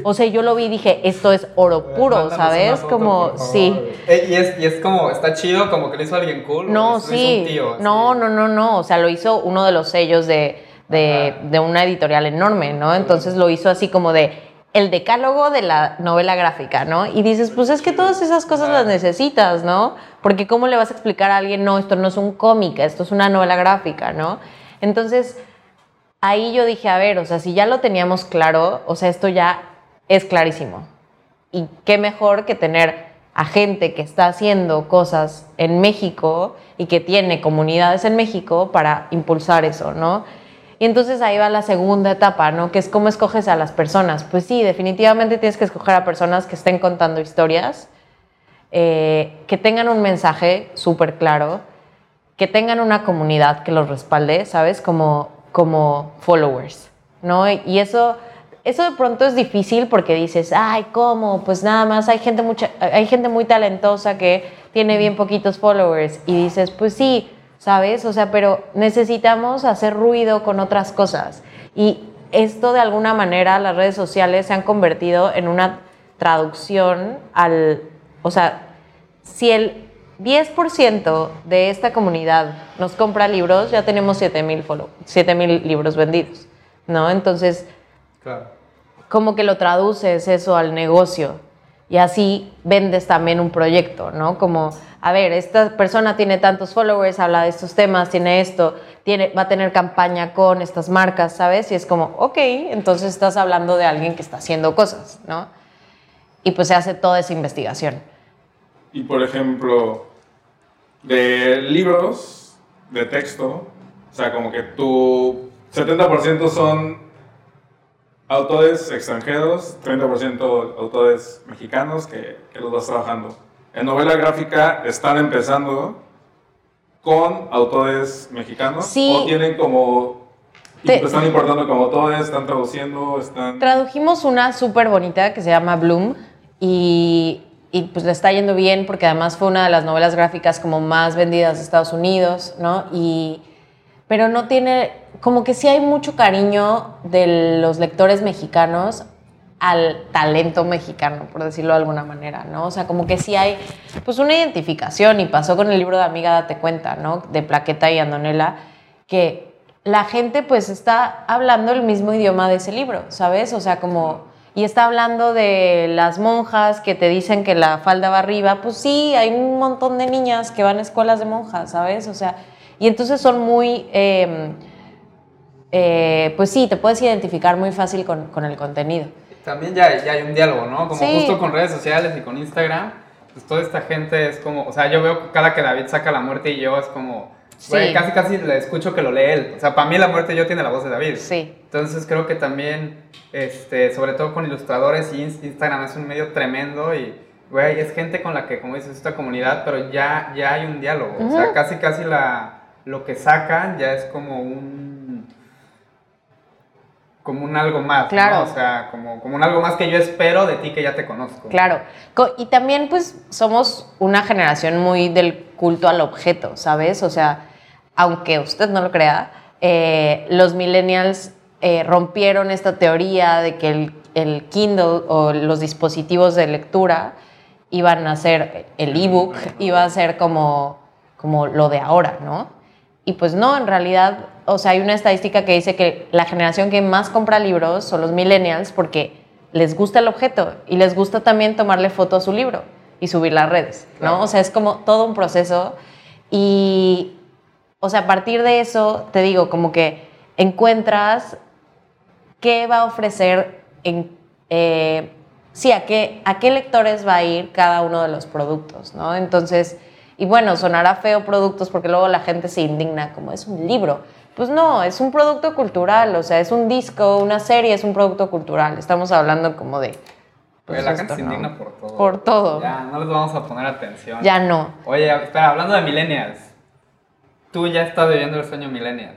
O sea, yo lo vi y dije, esto es oro puro, ¿sabes? como, sí. Eh, y, es, y es como, está chido, como que lo hizo alguien cool. No, sí. no, no, no, no. O sea, lo hizo uno de los sellos de, de, de una editorial enorme, ¿no? Entonces lo hizo así como de el decálogo de la novela gráfica, ¿no? Y dices, pues es que todas esas cosas las necesitas, ¿no? Porque ¿cómo le vas a explicar a alguien, no, esto no es un cómic, esto es una novela gráfica, ¿no? Entonces, ahí yo dije, a ver, o sea, si ya lo teníamos claro, o sea, esto ya es clarísimo. Y qué mejor que tener a gente que está haciendo cosas en México y que tiene comunidades en México para impulsar eso, ¿no? Y entonces ahí va la segunda etapa, ¿no? Que es cómo escoges a las personas. Pues sí, definitivamente tienes que escoger a personas que estén contando historias, eh, que tengan un mensaje súper claro, que tengan una comunidad que los respalde, ¿sabes? Como, como followers, ¿no? Y eso, eso de pronto es difícil porque dices, ay, ¿cómo? Pues nada más hay gente, mucha, hay gente muy talentosa que tiene bien poquitos followers. Y dices, pues sí, ¿sabes? O sea, pero necesitamos hacer ruido con otras cosas. Y esto de alguna manera las redes sociales se han convertido en una traducción al, o sea, si el 10% de esta comunidad nos compra libros, ya tenemos 7000 mil libros vendidos, ¿no? Entonces, como que lo traduces eso al negocio y así vendes también un proyecto, ¿no? Como, a ver, esta persona tiene tantos followers, habla de estos temas, tiene esto, tiene, va a tener campaña con estas marcas, ¿sabes? Y es como, ok, entonces estás hablando de alguien que está haciendo cosas, ¿no? Y pues se hace toda esa investigación. Y por ejemplo, de libros de texto, o sea, como que tu 70% son autores extranjeros, 30% autores mexicanos que, que, los vas trabajando. En novela gráfica están empezando con autores mexicanos sí. o tienen como... están importando como autores, están traduciendo, están... Tradujimos una súper bonita que se llama Bloom y, y pues le está yendo bien porque además fue una de las novelas gráficas como más vendidas de Estados Unidos, ¿no? Y pero no tiene, como que sí hay mucho cariño de los lectores mexicanos al talento mexicano, por decirlo de alguna manera, ¿no? O sea, como que sí hay, pues, una identificación, y pasó con el libro de Amiga Date Cuenta, ¿no? De Plaqueta y Andonela, que la gente, pues, está hablando el mismo idioma de ese libro, ¿sabes? O sea, como, y está hablando de las monjas que te dicen que la falda va arriba, pues sí, hay un montón de niñas que van a escuelas de monjas, ¿sabes? O sea, y entonces son muy, em, eh, pues sí, te puedes identificar muy fácil con, con el contenido. También ya, ya, hay un diálogo, ¿no? Como justo con redes sociales y con Instagram, pues toda esta gente es como, o sea, yo veo cada que David saca la muerte y yo es como, güey, casi casi le escucho que lo lee él. O sea, para mí la muerte yo tiene la voz de David. Sí. Entonces creo que también, este, sobre todo con ilustradores, Instagram es un medio tremendo y güey, es gente con la que, como dices, esta comunidad, pero ya, ya hay un diálogo. O sea, casi, casi la, lo que sacan ya es como un como un algo más, claro. O sea, como, como un algo más que yo espero de ti que ya te conozco. Claro. Y también, pues, somos una generación muy del culto al objeto, ¿sabes? O sea, aunque usted no lo crea, eh, los millennials eh, rompieron esta teoría de que el, el Kindle o los dispositivos de lectura iban a ser el ebook, iba a ser como, como lo de ahora, ¿no? Y pues no, en realidad, o sea, hay una estadística que dice que la generación que más compra libros son los millennials porque les gusta el objeto y les gusta también tomarle foto a su libro y subir las redes, ¿no? Claro. O sea, es como todo un proceso y, o sea, a partir de eso, te digo, como que encuentras qué va a ofrecer en... eh, sí, a qué, a qué lectores va a ir cada uno de los productos, ¿no? Entonces, y bueno, sonará feo productos porque luego la gente se indigna como es un libro. Pues no, es un producto cultural, o sea, es un disco, una serie, es un producto cultural. Estamos hablando como de... Oye, pues, la gente se ¿no? indigna por todo. Por todo. Ya, no les vamos a poner atención. Ya no. Oye, espera, hablando de millennials. Tú ya estás viviendo el sueño millennial.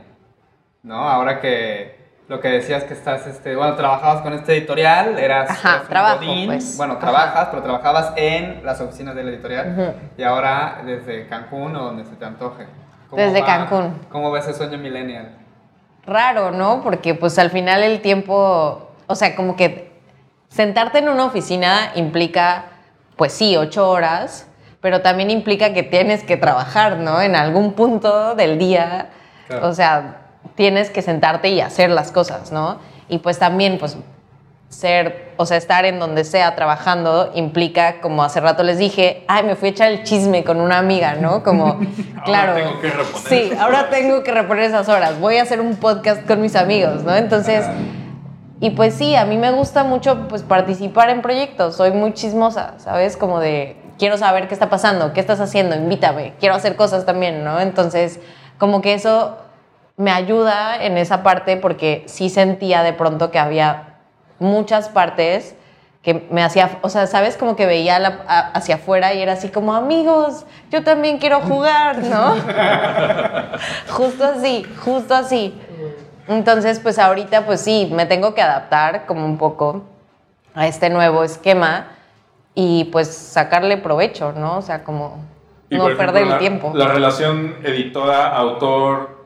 ¿No? Ahora que lo que decías que estás, este, bueno, trabajabas con este editorial, eras, Ajá, eras un trabajo, godín. pues. Bueno, Ajá. trabajas, pero trabajabas en las oficinas del editorial. Y ahora desde Cancún o donde se te antoje. ¿Cómo Desde Cancún. ¿Cómo ves el sueño millennial? raro, ¿no? Porque pues al final el tiempo, o sea, como que sentarte en una oficina implica, pues sí, ocho horas, pero también implica que tienes que trabajar, ¿no? En algún punto del día, Claro. o sea, tienes que sentarte y hacer las cosas, ¿no? Y pues también, pues ser, o sea, estar en donde sea trabajando implica, como hace rato les dije, ay, me fui a echar el chisme con una amiga, ¿no? Como, claro. tengo que reponer Sí, esas ahora horas. tengo que reponer esas horas. Voy a hacer un podcast con mis amigos, ¿no? Entonces, y pues sí, a mí me gusta mucho pues participar en proyectos. Soy muy chismosa, ¿sabes? Como de quiero saber qué está pasando, qué estás haciendo, invítame. Quiero hacer cosas también, ¿no? Entonces, como que eso me ayuda en esa parte porque sí sentía de pronto que había muchas partes que me hacía, o sea, sabes, como que veía la- a- hacia afuera y era así como, amigos, yo también quiero jugar, ¿no? justo así, justo así. Entonces, pues ahorita, pues sí, me tengo que adaptar como un poco a este nuevo esquema y pues sacarle provecho, ¿no? O sea, como Y, no ejemplo, perder el la- tiempo. La relación editora-autor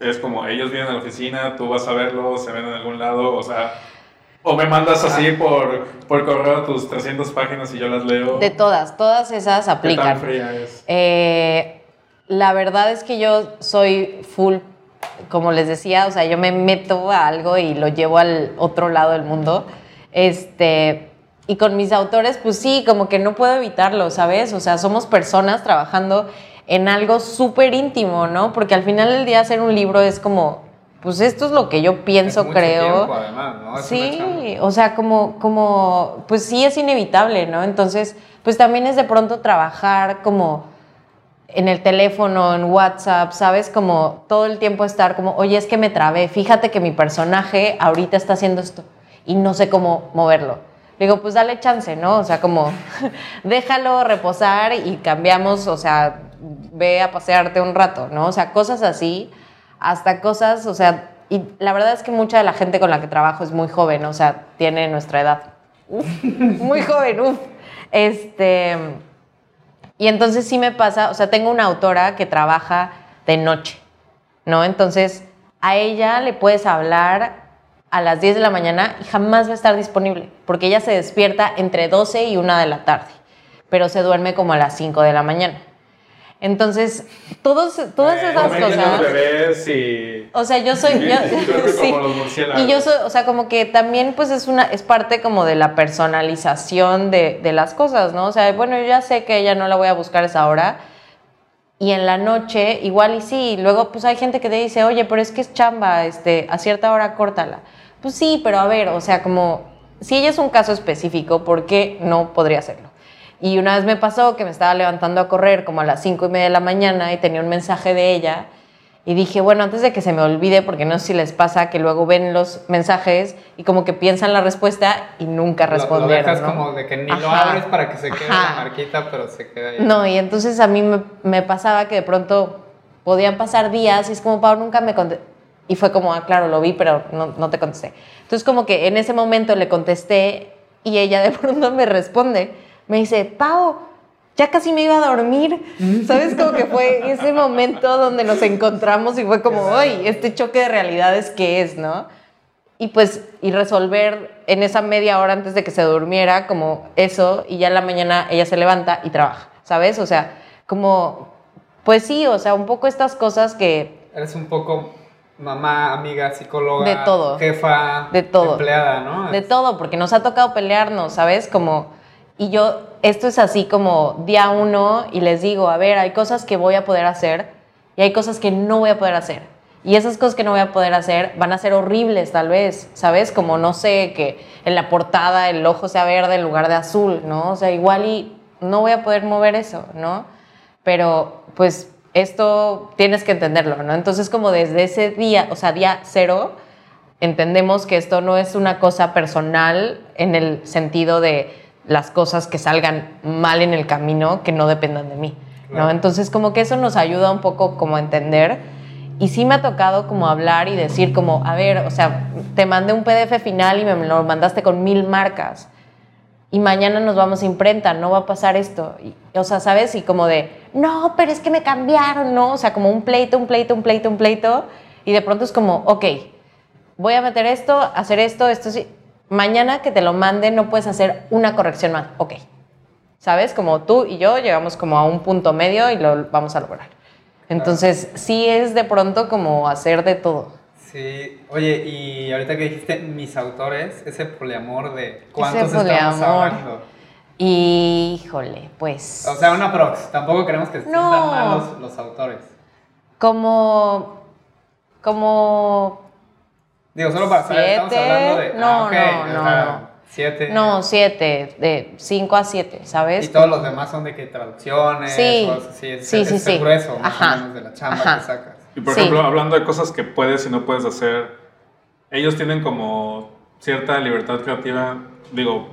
es como ellos vienen a la oficina, tú vas a verlos, se ven en algún lado, o sea, o me mandas así por, por correo tus 300 páginas y yo las leo. De todas, todas esas ¿Qué tan aplican. fría es? Eh, la verdad es que yo soy full, como les decía, o sea, yo me meto a algo y lo llevo al otro lado del mundo. Este, y con mis autores, pues sí, como que no puedo evitarlo, ¿sabes? O sea, somos personas trabajando en algo súper íntimo, ¿no? Porque al final del día hacer un libro es como, pues esto es lo que yo pienso, Es mucho creo. tiempo, además, ¿no? Es. Sí, o sea, como, como, pues sí es inevitable, ¿no? Entonces, pues también es de pronto trabajar como en el teléfono, en WhatsApp, ¿sabes? Como todo el tiempo estar como, oye, es que me trabé, fíjate que mi personaje ahorita está haciendo esto y no sé cómo moverlo. Le digo, pues dale chance, ¿no? O sea, como déjalo reposar y cambiamos, o sea, ve a pasearte un rato, ¿no? O sea, cosas así, hasta cosas, o sea, y la verdad es que mucha de la gente con la que trabajo es muy joven, o sea, tiene nuestra edad. Uf, muy joven. Este, y entonces sí me pasa, o sea, tengo una autora que trabaja de noche, ¿no? Entonces, a ella le puedes hablar a las 10 de la mañana y jamás va a estar disponible, porque ella se despierta entre 12 y 1 de la tarde, pero se duerme como a las 5 de la mañana. Entonces, todos, todas Eh, esas cosas... bebés y... O sea, yo soy. Yo- sí. Y yo soy, o sea, como que también, pues es una, es parte como de la personalización de, de las cosas, ¿no? O sea, bueno, yo ya sé que ella no la voy a buscar esa hora. Y en la noche, igual y sí. Luego, pues hay gente que te dice, oye, pero es que es chamba, este, a cierta hora córtala. Pues sí, pero a ver, o sea, como, si ella es un caso específico, ¿por qué no podría hacerlo? Y una vez me pasó que me estaba levantando a correr como a las cinco y media de la mañana y tenía un mensaje de ella. Y dije, bueno, antes de que se me olvide, porque no sé si les pasa que luego ven los mensajes y como que piensan la respuesta y nunca Lo- Lo, respondieron. dejas ¿no? como de que ni lo abres para que se quede Ajá. la marquita, pero se queda ahí. No, y entonces a mí me, me pasaba que de pronto podían pasar días y es como, Pau, nunca me contesté. Y fue como, ah, claro, lo vi, pero no, no te contesté. Entonces como que en ese momento le contesté y ella de pronto me responde, me dice, Pau, ya casi me iba a dormir. ¿Sabes? Como que fue ese momento donde nos encontramos y fue como, ¡ay! Este choque de realidades que es, ¿no? y pues, y resolver en esa media hora antes de que se durmiera, como eso, y ya en la mañana ella se levanta y trabaja, ¿sabes? O sea, como, pues sí, o sea, un poco estas cosas que... Eres un poco mamá, amiga, psicóloga, De todo. jefa, De todo. empleada, ¿no? De todo, porque nos ha tocado pelearnos, ¿sabes? Como, y yo, esto es así como día uno y les digo, a ver, hay cosas que voy a poder hacer y hay cosas que no voy a poder hacer. Y esas cosas que no voy a poder hacer van a ser horribles tal vez, ¿sabes? Como no sé, que en la portada el ojo sea verde en lugar de azul, ¿no? O sea, igual y no voy a poder mover eso, ¿no? Pero pues esto tienes que entenderlo, ¿no? Entonces como desde ese día, o sea, día cero, entendemos que esto no es una cosa personal en el sentido de las cosas que salgan mal en el camino que no dependan de mí, ¿no? Entonces como que eso nos ayuda un poco como a entender y sí me ha tocado como hablar y decir como, a ver, o sea, te mandé un PDF final y me lo mandaste con mil marcas y mañana nos vamos a imprenta, no va a pasar esto. Y, o sea, ¿sabes? Y como de, no, pero es que me cambiaron, ¿no? O sea, como un pleito, un pleito, un pleito, un pleito. Y de pronto es como, ok, voy a meter esto, hacer esto, esto sí. Mañana que te lo mande no puedes hacer una corrección más. Ok. ¿Sabes? Como tú y yo llegamos como a un punto medio y lo vamos a lograr. Entonces, sí es de pronto como hacer de todo. Sí, oye, y ahorita que dijiste mis autores, ese poliamor de cuántos Ese estamos poliamor. hablando. Híjole, pues. O sea, una prox, tampoco queremos que se No. sientan mal los, los autores. como. Como. Digo, solo para saber, estamos hablando de. No, ah, no, o no, sea, no. Siete. No, siete, de cinco a siete, ¿sabes? Y todos los demás son de que traducciones Sí. o. Es, Sí, es sí, sí. el grueso, más Ajá. o menos, de la chamba Ajá. que sacas. Y por Sí. ejemplo, hablando de cosas que puedes y no puedes hacer, ellos tienen como cierta libertad creativa. Digo,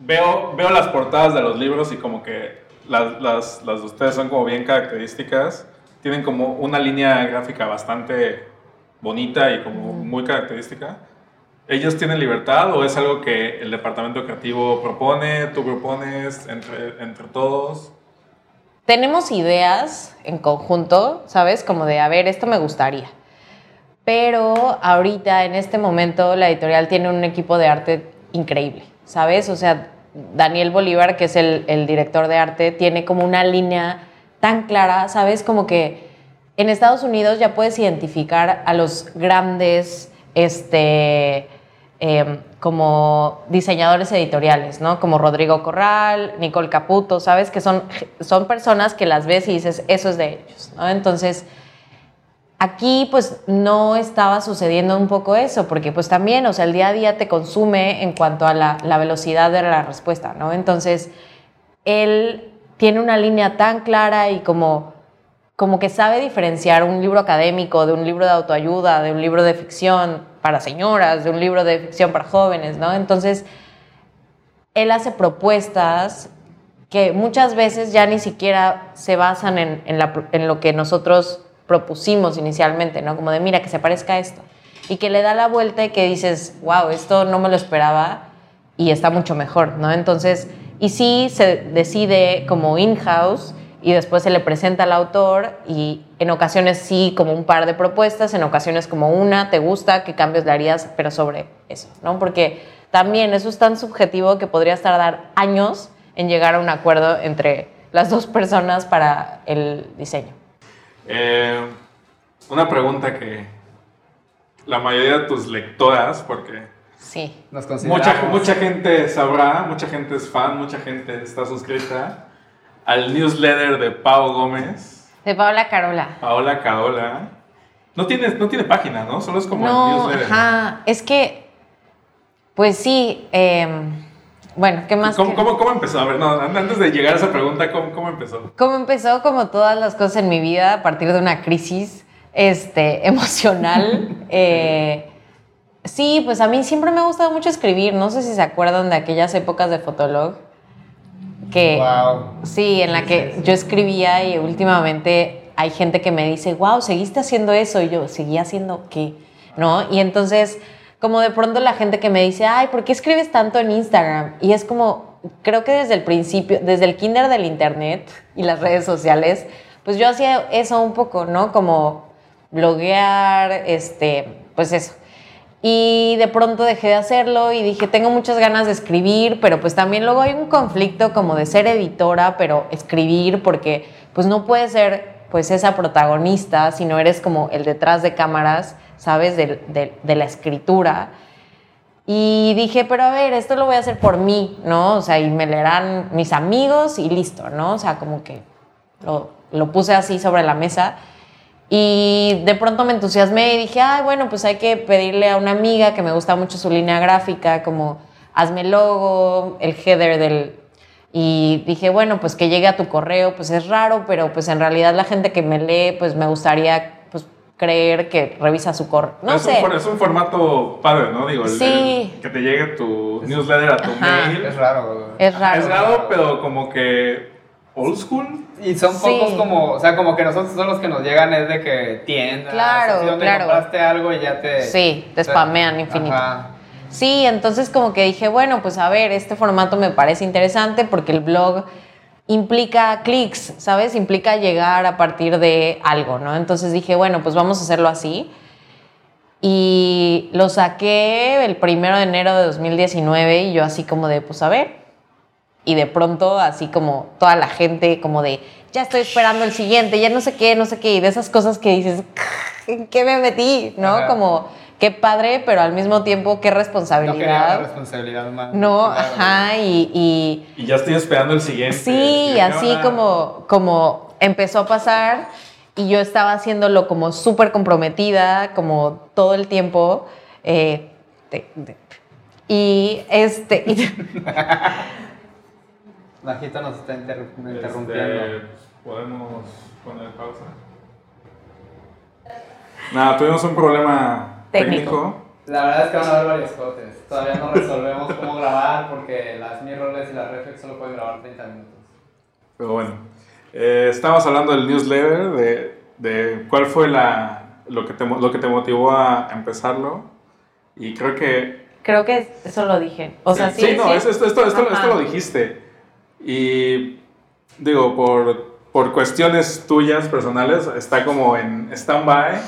veo, veo las portadas de los libros y como que las, las, las de ustedes son como bien características. Tienen como una línea gráfica bastante bonita y como muy característica. ¿Ellos tienen libertad o es algo que el departamento creativo propone, tú propones entre, entre todos? Tenemos ideas en conjunto, ¿sabes? Como de, a ver, esto me gustaría. Pero ahorita, en este momento, la editorial tiene un equipo de arte increíble, ¿sabes? O sea, Daniel Bolívar, que es el, el director de arte, tiene como una línea tan clara, ¿sabes? Como que en Estados Unidos ya puedes identificar a los grandes, este, eh, como diseñadores editoriales, ¿no? Como Rodrigo Corral, Nicole Caputo, ¿sabes? Que son, son personas que las ves y dices, eso es de ellos, ¿no? Entonces, aquí pues no estaba sucediendo un poco eso, porque pues también, o sea, el día a día te consume en cuanto a la, la velocidad de la respuesta, ¿no? Entonces, él tiene una línea tan clara y como, como que sabe diferenciar un libro académico de un libro de autoayuda, de un libro de ficción para señoras, de un libro de ficción para jóvenes, ¿no? Entonces, él hace propuestas que muchas veces ya ni siquiera se basan en, lo que nosotros propusimos inicialmente, ¿no? Como de, mira, que se parezca a esto. Y que le da la vuelta y que dices, wow, esto no me lo esperaba y está mucho mejor, ¿no? Entonces, y sí se decide como in-house y después se le presenta al autor y en ocasiones sí como un par de propuestas, en ocasiones como una, te gusta, qué cambios le harías, pero sobre eso, ¿no? Porque también eso es tan subjetivo que podrías tardar años en llegar a un acuerdo entre las dos personas para el diseño. Eh, una pregunta que la mayoría de tus lectoras, porque Sí. Nos mucha, mucha gente sabrá, mucha gente es fan, mucha gente está suscrita al newsletter de Pau Gómez, De Paola Carola. Paola Caola. No tiene, no tiene página, ¿no? Solo es como el No, newsletter. ajá, es que, pues sí, em, bueno, ¿qué más? ¿Cómo, que- cómo, cómo empezó? A ver, no, antes de llegar a esa pregunta, ¿cómo, cómo empezó? Como empezó como todas las cosas en mi vida a partir de una crisis este, emocional. eh, sí, pues a mí siempre me ha gustado mucho escribir. No sé si se acuerdan de aquellas épocas de Fotolog. Que, Wow. Sí, en la que yo escribía y últimamente hay gente que me dice, wow, seguiste haciendo eso. Y yo, ¿seguí haciendo qué? ¿No? Y entonces, como de pronto la gente que me dice, ay, ¿por qué escribes tanto en Instagram? Y es como, creo que desde el principio, desde el kinder del internet y las redes sociales, pues yo hacía eso un poco, ¿no? Como bloguear, este, pues eso. Y de pronto dejé de hacerlo y dije, tengo muchas ganas de escribir, pero pues también luego hay un conflicto como de ser editora, pero escribir, porque pues no puedes ser pues esa protagonista si no eres como el detrás de cámaras, ¿sabes? De, de la escritura. Y dije, pero a ver, esto lo voy a hacer por mí, ¿no? O sea, y me leerán mis amigos y listo, ¿no? O sea, como que lo, lo puse así sobre la mesa. Y de pronto me entusiasmé y dije, ay, bueno, pues hay que pedirle a una amiga que me gusta mucho su línea gráfica, como hazme el logo, el header del... Y dije, bueno, pues que llegue a tu correo, pues es raro, pero pues en realidad la gente que me lee, pues me gustaría pues creer que revisa su correo. No es sé. Un, es un formato padre, ¿no? Digo, el- Sí. el que te llegue tu newsletter a tu Ajá. mail. Es raro. Es raro. Es raro, pero como que old school. Y son Sí. pocos como, o sea, como que nosotros son los que nos llegan es de que tiendas, Claro, así donde claro. compraste algo y ya te... Sí, te spamean infinito. Ajá. Sí, entonces como que dije, bueno, pues a ver, este formato me parece interesante porque el blog implica clics, ¿sabes? Implica llegar a partir de algo, ¿no? Entonces dije, bueno, pues vamos a hacerlo así. Y lo saqué el primero de enero de 2019 y yo así como de, pues a ver. Y de pronto así como toda la gente como de, ya estoy esperando el siguiente, ya no sé qué, no sé qué, y de esas cosas que dices, ¿en qué me metí? ¿No? Ajá. Como, qué padre, pero al mismo tiempo qué No quería una responsabilidad. responsabilidad más. No, Claro. ajá, y, y Y ya estoy esperando el siguiente. sí, ¿Qué así como, como empezó a pasar y yo estaba haciéndolo como súper comprometida, como todo el tiempo. eh, de- de- y este, y- Majito nos está Este, interrumpiendo. Podemos poner pausa. Nada, tuvimos un problema Técnico. técnico. La verdad es que van a haber varios cortes. Todavía no resolvemos cómo grabar porque las mirrorless y las reflex solo pueden grabar 30 minutos. Pero bueno, eh, estábamos hablando del newsletter, de, de cuál fue la, lo, que te, lo que te motivó a empezarlo. Y creo que... creo que eso lo dije. O sea, sí. no, sí. es- esto, esto, esto, Ajá. esto lo dijiste. Y digo, por, por cuestiones tuyas personales, está como en stand-by.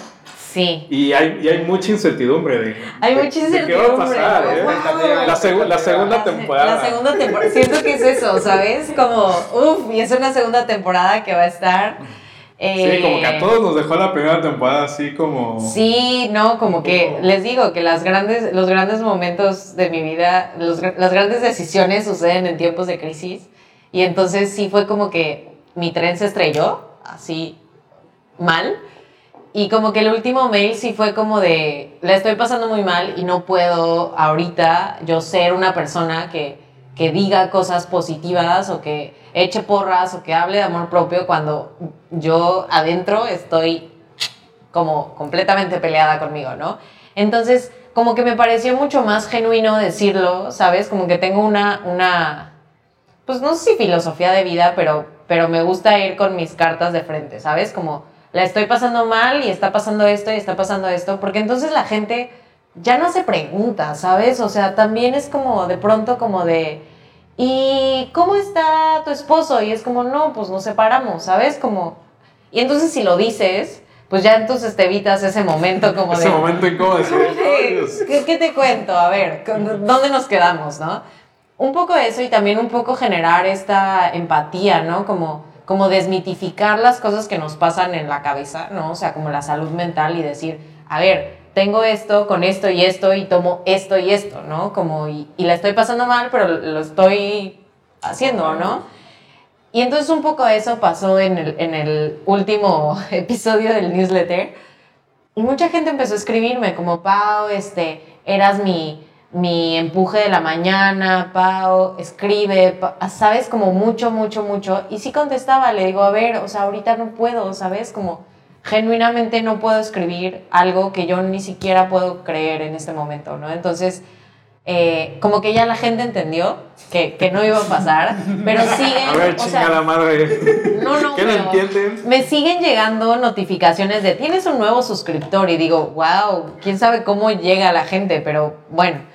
Sí. Y hay, y hay mucha incertidumbre de, Hay de- mucha de qué va a incertidumbre. pasar. ¿eh? Wow. La, segu- la segunda temporada. La segunda temporada. Siento que es eso, ¿sabes? Como, uff, y es una segunda temporada que va a estar. Sí, como que a eh, todos nos dejó la primera temporada así como... Sí, no, como que les digo que las grandes, los grandes momentos de mi vida, los las grandes decisiones suceden en tiempos de crisis. Y entonces sí fue como que mi tren se estrelló, así mal. Y como que el último mail sí fue como de, la estoy pasando muy mal y no puedo ahorita yo ser una persona que, que diga cosas positivas o que eche porras o que hable de amor propio cuando yo adentro estoy como completamente peleada conmigo, ¿no? Entonces, como que me pareció mucho más genuino decirlo, ¿sabes? Como que tengo una, una pues no sé si filosofía de vida, pero, pero me gusta ir con mis cartas de frente, ¿sabes? Como la estoy pasando mal y está pasando esto y está pasando esto, porque entonces la gente ya no se pregunta, ¿sabes? O sea, también es como de pronto como de, ¿y cómo está tu esposo? Y es como, no, pues nos separamos, ¿sabes? Como, y entonces si lo dices, pues ya entonces te evitas ese momento como Ese de... momento incómodo. ¿Qué, qué te cuento? A ver, ¿con- ¿dónde nos quedamos, no? Un poco eso y también un poco generar esta empatía, ¿no? Como, como desmitificar las cosas que nos pasan en la cabeza, ¿no? O sea, como la salud mental y decir, a ver, tengo esto con esto y esto y tomo esto y esto, ¿no? Como, y, la estoy pasando mal, pero lo estoy haciendo, ¿no? Y entonces un poco eso pasó en el, en el último episodio del newsletter. Y mucha gente empezó a escribirme como, Pau, este, eras mi, mi empuje de la mañana, Pau, escribe, Pa- ¿sabes? Como mucho, mucho, mucho. Y sí contestaba, le digo, a ver, o sea, ahorita no puedo, ¿sabes? Como genuinamente no puedo escribir algo que yo ni siquiera puedo creer en este momento, ¿no? Entonces, eh, como que ya la gente entendió que, que no iba a pasar, pero siguen... A ver, o chinga sea, la madre. no, no, ¿Qué no entienden? Me siguen llegando notificaciones de tienes un nuevo suscriptor y digo, wow, quién sabe cómo llega la gente, pero bueno.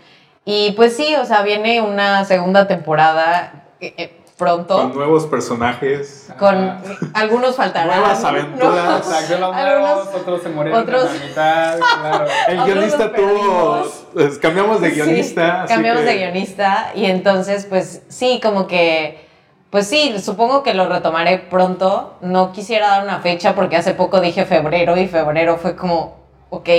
Y pues sí, o sea, viene una segunda temporada. eh, eh, pronto. Con nuevos personajes. Con algunos faltarán. Nuevas aventuras. Los Algunos- nuevos, otros se murieron otros- en la mitad, claro. El guionista tuvo. pues, cambiamos de Sí, guionista. así cambiamos que- de guionista y entonces pues sí, como que, pues sí, supongo que lo retomaré pronto. No quisiera dar una fecha porque hace poco dije febrero y febrero fue como, ok,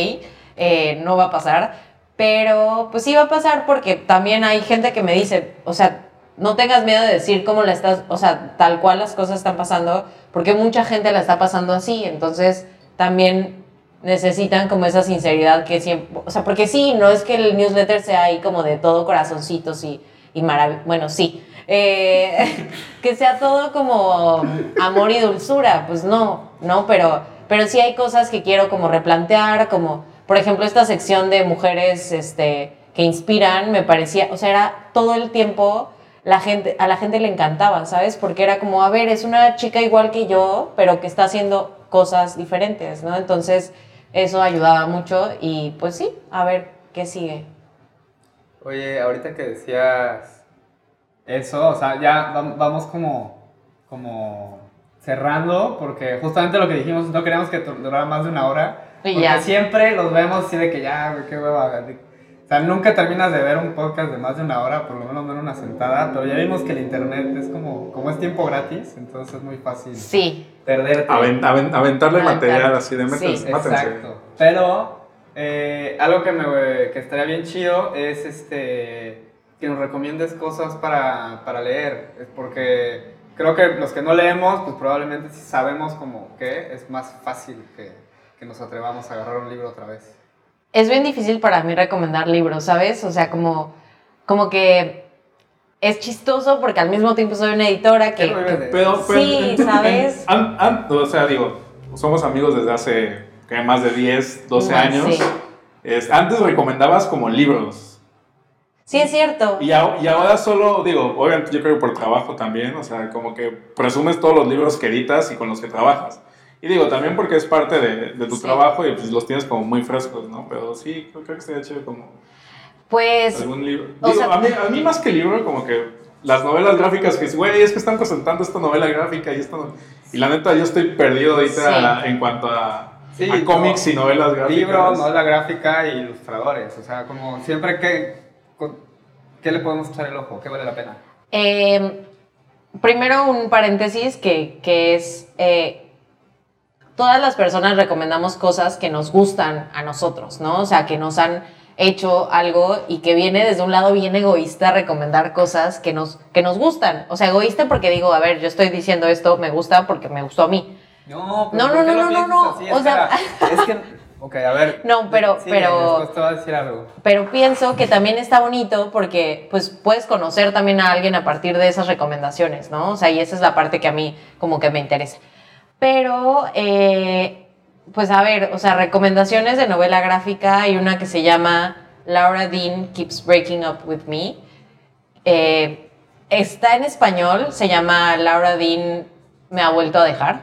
eh, no va a pasar. Pero pues sí va a pasar porque también hay gente que me dice, o sea, no tengas miedo de decir cómo la estás, o sea, tal cual las cosas están pasando, porque mucha gente la está pasando así, entonces también necesitan como esa sinceridad que siempre, o sea, porque sí, no es que el newsletter sea ahí como de todo corazoncitos y, y marav- bueno, sí, eh, que sea todo como amor y dulzura, pues no, no, pero, pero sí hay cosas que quiero como replantear, como, por ejemplo, esta sección de mujeres, este, que inspiran, me parecía, o sea, era todo el tiempo la gente, a la gente le encantaba, ¿sabes? Porque era como, a ver, es una chica igual que yo, pero que está haciendo cosas diferentes, ¿no? Entonces, eso ayudaba mucho y pues sí, a ver qué sigue. Oye, ahorita que decías eso, o sea, ya vam- vamos como, como cerrando, porque justamente lo que dijimos, no queríamos que durara más de una hora. Y Porque ya. siempre los vemos así de que ya, güey, qué hueva. O sea, nunca terminas de ver un podcast de más de una hora, por lo menos no en una sentada, pero ya vimos que el internet es como, como es tiempo gratis, entonces es muy fácil Sí, perderte. Aven- aven- aventarle Aventar. material así de metas. Sí, mátense. Exacto. Pero eh, algo que, me, que estaría bien chido es este que nos recomiendes cosas para, para leer. Es porque creo que los que no leemos, pues probablemente si sabemos como que es más fácil que, que nos atrevamos a agarrar un libro otra vez. es bien difícil para mí recomendar libros, ¿sabes? O sea, como, como que es chistoso porque al mismo tiempo soy una editora que... ¿Qué no vives de- Pero, pero Sí, en- en- ¿sabes? o sea, digo, somos amigos desde hace ¿qué? más de 10, 12 Más, años. sí. Es- antes recomendabas como libros. Sí, es cierto. Y, a- y ahora solo, digo, obviamente yo creo que por trabajo también, o sea, como que presumes todos los libros que editas y con los que trabajas. Y digo, también porque es parte de, de tu Sí. trabajo y pues los tienes como muy frescos, ¿no? Pero sí, creo, creo que sería chévere como Pues algún libro. Digo, sea- a, mí, a mí más que libro, como que las novelas gráficas que es, güey, es que están presentando esta novela gráfica y esta no-". Y la neta, yo estoy perdido ahorita en cuanto a, Sí, a cómics y novelas gráficas. Libros, novela gráfica y ilustradores. O sea, como siempre que... ¿Qué le podemos echar el ojo? ¿Qué vale la pena? Eh, primero un paréntesis que, que es, eh, todas las personas recomendamos cosas que nos gustan a nosotros, ¿no? O sea, que nos han hecho algo y que viene desde un lado bien egoísta recomendar cosas que nos, que nos gustan. O sea, egoísta porque digo, a ver, yo estoy diciendo esto, me gusta porque me gustó a mí. No, No, ¿por no, no, no, no, así? o sea- es que... Ok, a ver. No, pero- pero- decir algo. Pero pienso que también está bonito porque pues puedes conocer también a alguien a partir de esas recomendaciones, ¿no? O sea, y esa es la parte que a mí como que me interesa. Pero, eh, pues a ver, o sea, recomendaciones de novela gráfica, hay una que se llama Laura Dean Keeps Breaking Up With Me. Eh, está en español, se llama Laura Dean Me ha vuelto a dejar.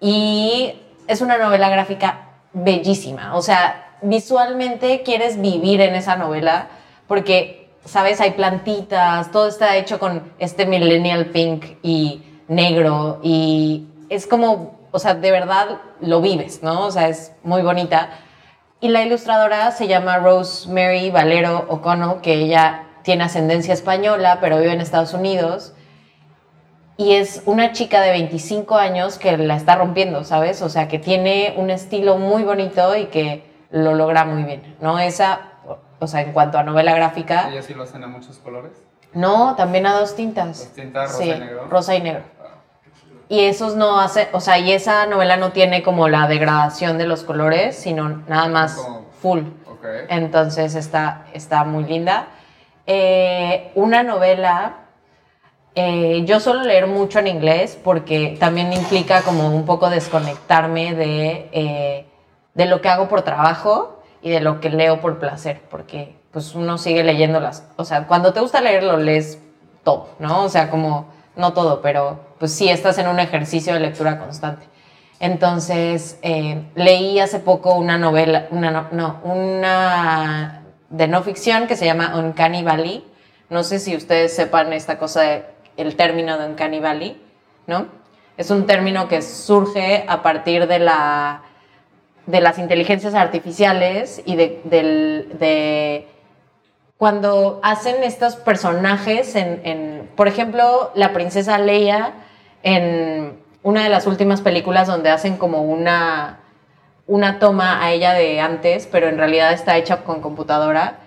Y es una novela gráfica bellísima. O sea, visualmente quieres vivir en esa novela porque, ¿sabes? Hay plantitas, todo está hecho con este millennial pink y negro y es como, o sea, de verdad lo vives, ¿no? O sea, es muy bonita. Y la ilustradora se llama Rosemary Valero O'Connell, que ella tiene ascendencia española, pero vive en Estados Unidos. Y es una chica de 25 años que la está rompiendo, ¿sabes? O sea, que tiene un estilo muy bonito y que lo logra muy bien, ¿no? Esa, o sea, en cuanto a novela gráfica, sí lo hacen a muchos colores. no, también a dos tintas. Dos tintas, rosa Sí, y negro. rosa y negro. Y esos no hace, o sea, y esa novela no tiene como la degradación de los colores, sino nada más Como- full. Entonces está, está muy linda. Eh, una novela, eh, yo suelo leer mucho en inglés porque también implica como un poco desconectarme de, eh, de lo que hago por trabajo y de lo que leo por placer, porque pues uno sigue leyéndolas. O sea, cuando te gusta leer, lo lees todo, ¿no? O sea, como, no todo, pero pues sí estás en un ejercicio de lectura constante. Entonces, eh, leí hace poco una novela, una, no, no, una de no ficción que se llama Uncanny. No sé si ustedes sepan esta cosa el término de Uncanny ¿no? Es un término que surge a partir de, la, de las inteligencias artificiales y de, de cuando hacen estos personajes en, en, por ejemplo, la princesa Leia en una de las últimas películas donde hacen como una, una toma a ella de antes, pero en realidad está hecha con computadora,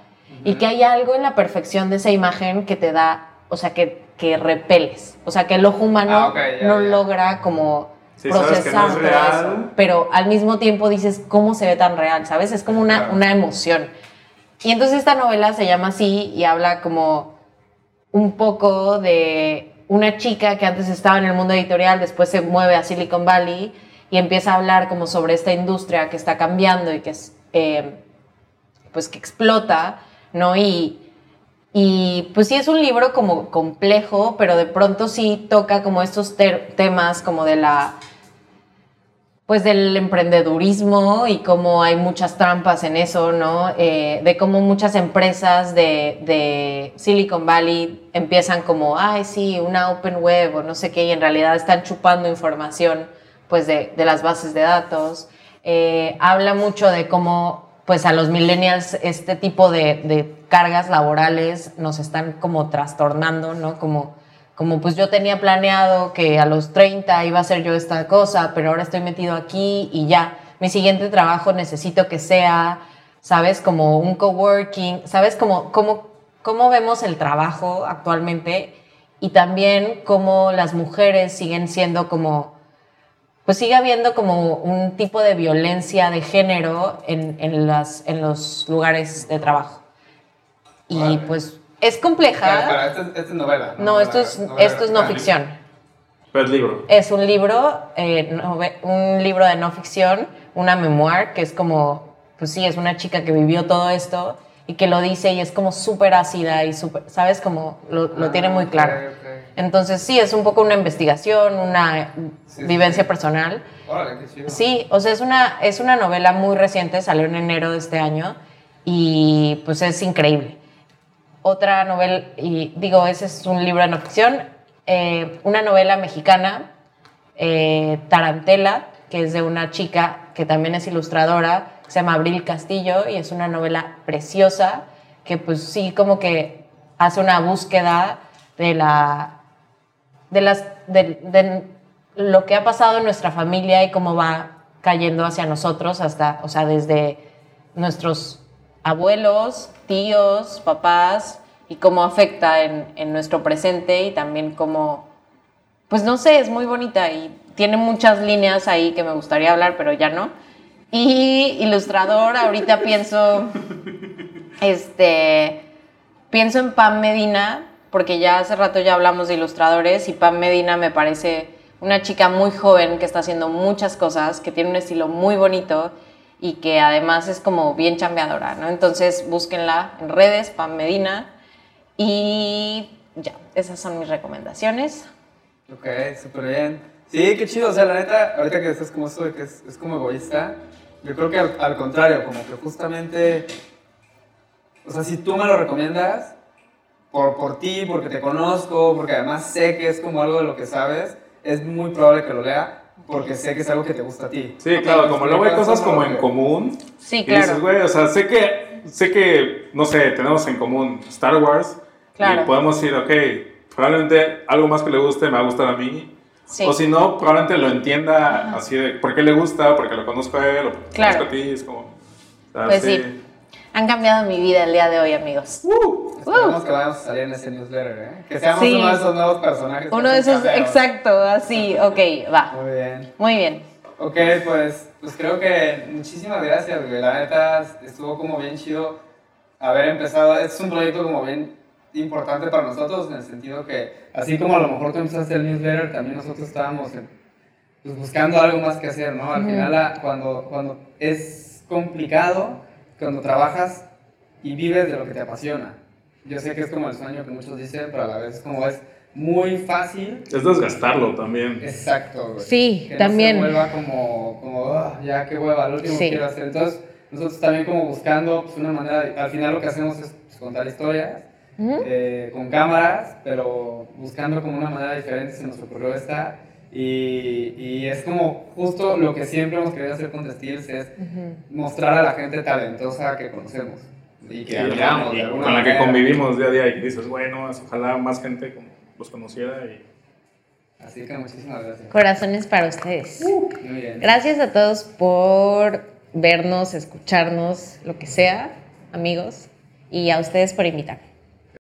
y que hay algo en la perfección de esa imagen que te da, o sea, que, que repeles, o sea, que el ojo humano Ah, ya, no ya. logra como Sí, no procesar eso, pero al mismo tiempo dices, ¿cómo se ve tan real? ¿Sabes? Es como una, Claro. una emoción. Y entonces esta novela se llama así y habla como un poco de una chica que antes estaba en el mundo editorial, después se mueve a Silicon Valley y empieza a hablar como sobre esta industria que está cambiando y que es, eh, pues que explota, ¿no? Y, y pues sí es un libro como complejo, pero de pronto sí toca como estos temas como de la pues del emprendedurismo y cómo hay muchas trampas en eso, ¿no? Eh, de cómo muchas empresas de, Silicon Valley empiezan como, ay, sí, una open web o no sé qué, y en realidad están chupando información, pues, de, de las bases de datos. Eh, habla mucho de cómo, pues, a los millennials este tipo de, de cargas laborales nos están como trastornando, ¿no? Como como pues yo tenía planeado que a los 30 iba a hacer yo esta cosa, pero ahora estoy metido aquí y ya, mi siguiente trabajo necesito que sea, ¿sabes? Como un coworking, ¿sabes? Como, como, cómo vemos el trabajo actualmente y también cómo las mujeres siguen siendo como, pues sigue habiendo como un tipo de violencia de género en, en, las, en los lugares de trabajo. Y Vale. pues es compleja. Es- esto es novela. No, esto es, novela esto es no ficción. Pero es libro. Es un libro, eh, nove- un libro de no ficción, una memoir, que es como, pues sí, es una chica que vivió todo esto y que lo dice y es como súper ácida y súper, ¿sabes? Como lo, lo tiene muy Ah, claro. ok, ok. Entonces sí, es un poco una investigación, una sí, vivencia sí. personal. Órale, qué chido. Sí, o sea, es una, es una novela muy reciente, salió en enero de este año y pues es increíble. Otra novela, y digo, ese es un libro de no ficción, eh, una novela mexicana, eh, Tarantela, que es de una chica que también es ilustradora, se llama Abril Castillo y es una novela preciosa que pues sí como que hace una búsqueda de la de las de, de lo que ha pasado en nuestra familia y cómo va cayendo hacia nosotros hasta, o sea, desde nuestros abuelos, tíos, papás y cómo afecta en, en nuestro presente y también cómo, pues no sé, es muy bonita y tiene muchas líneas ahí que me gustaría hablar, pero ya no. Y ilustrador, ahorita pienso, este, pienso en Pam Medina, porque ya hace rato ya hablamos de ilustradores y Pam Medina me parece una chica muy joven que está haciendo muchas cosas, que tiene un estilo muy bonito y que además es como bien chambeadora, ¿no? Entonces búsquenla en redes, Pam Medina, y ya, esas son mis recomendaciones. Ok, súper bien. Sí, qué chido. O sea, la neta, ahorita que estás como esto de que es, es como egoísta, yo creo que al, al contrario, como que justamente, o sea, si tú me lo recomiendas, por, por ti, porque te conozco, porque además sé que es como algo de lo que sabes, es muy probable que lo lea, porque sé que es algo que te gusta a ti. Sí, claro, como luego hay cosas como en común. Sí, Y claro. dices, güey, o sea, sé que, sé que, no sé, tenemos en común Star Wars. Claro. Y podemos decir, ok, probablemente algo más que le guste me va a gustar a mí. Sí. O si no, probablemente lo entienda así de por qué le gusta, porque lo conozco a él, o porque Claro. conozco a ti. Es como. o sea, Pues sí. Han cambiado mi vida el día de hoy, amigos. Esperemos que vayamos a salir en ese newsletter, ¿eh? Que seamos Sí. uno de esos nuevos personajes. Uno de esos, exacto, así, ok, va. Muy bien. Muy bien. Ok, pues, pues creo que muchísimas gracias, güey. La neta estuvo como bien chido haber empezado. Es un proyecto como bien importante para nosotros en el sentido que, así como a lo mejor tú empezaste el newsletter, también nosotros estábamos en- pues, buscando algo más que hacer, ¿no? Al final, la- cuando, cuando es complicado, cuando trabajas y vives de lo que te apasiona. Yo sé que es como el sueño que muchos dicen, pero a la vez como es muy fácil Es desgastarlo también. Exacto, güey. Sí, que también. No se vuelva como, como "Ah, ya qué hueva, lo último Sí. que quiero hacer. Entonces, nosotros también como buscando pues, una manera, de- al final lo que hacemos es pues, contar historias eh, con cámaras, pero buscando como una manera diferente se nos ocurrió esta. Y, y, es como justo lo que siempre hemos querido hacer con Testils es mostrar a la gente talentosa que conocemos y que admiramos. Y, con la que convivimos día a día y dices, bueno, ojalá más gente los conociera. Y... Así que muchísimas gracias. Corazones para ustedes. muy bien. Gracias a todos por vernos, escucharnos, lo que sea, amigos, y a ustedes por invitarme.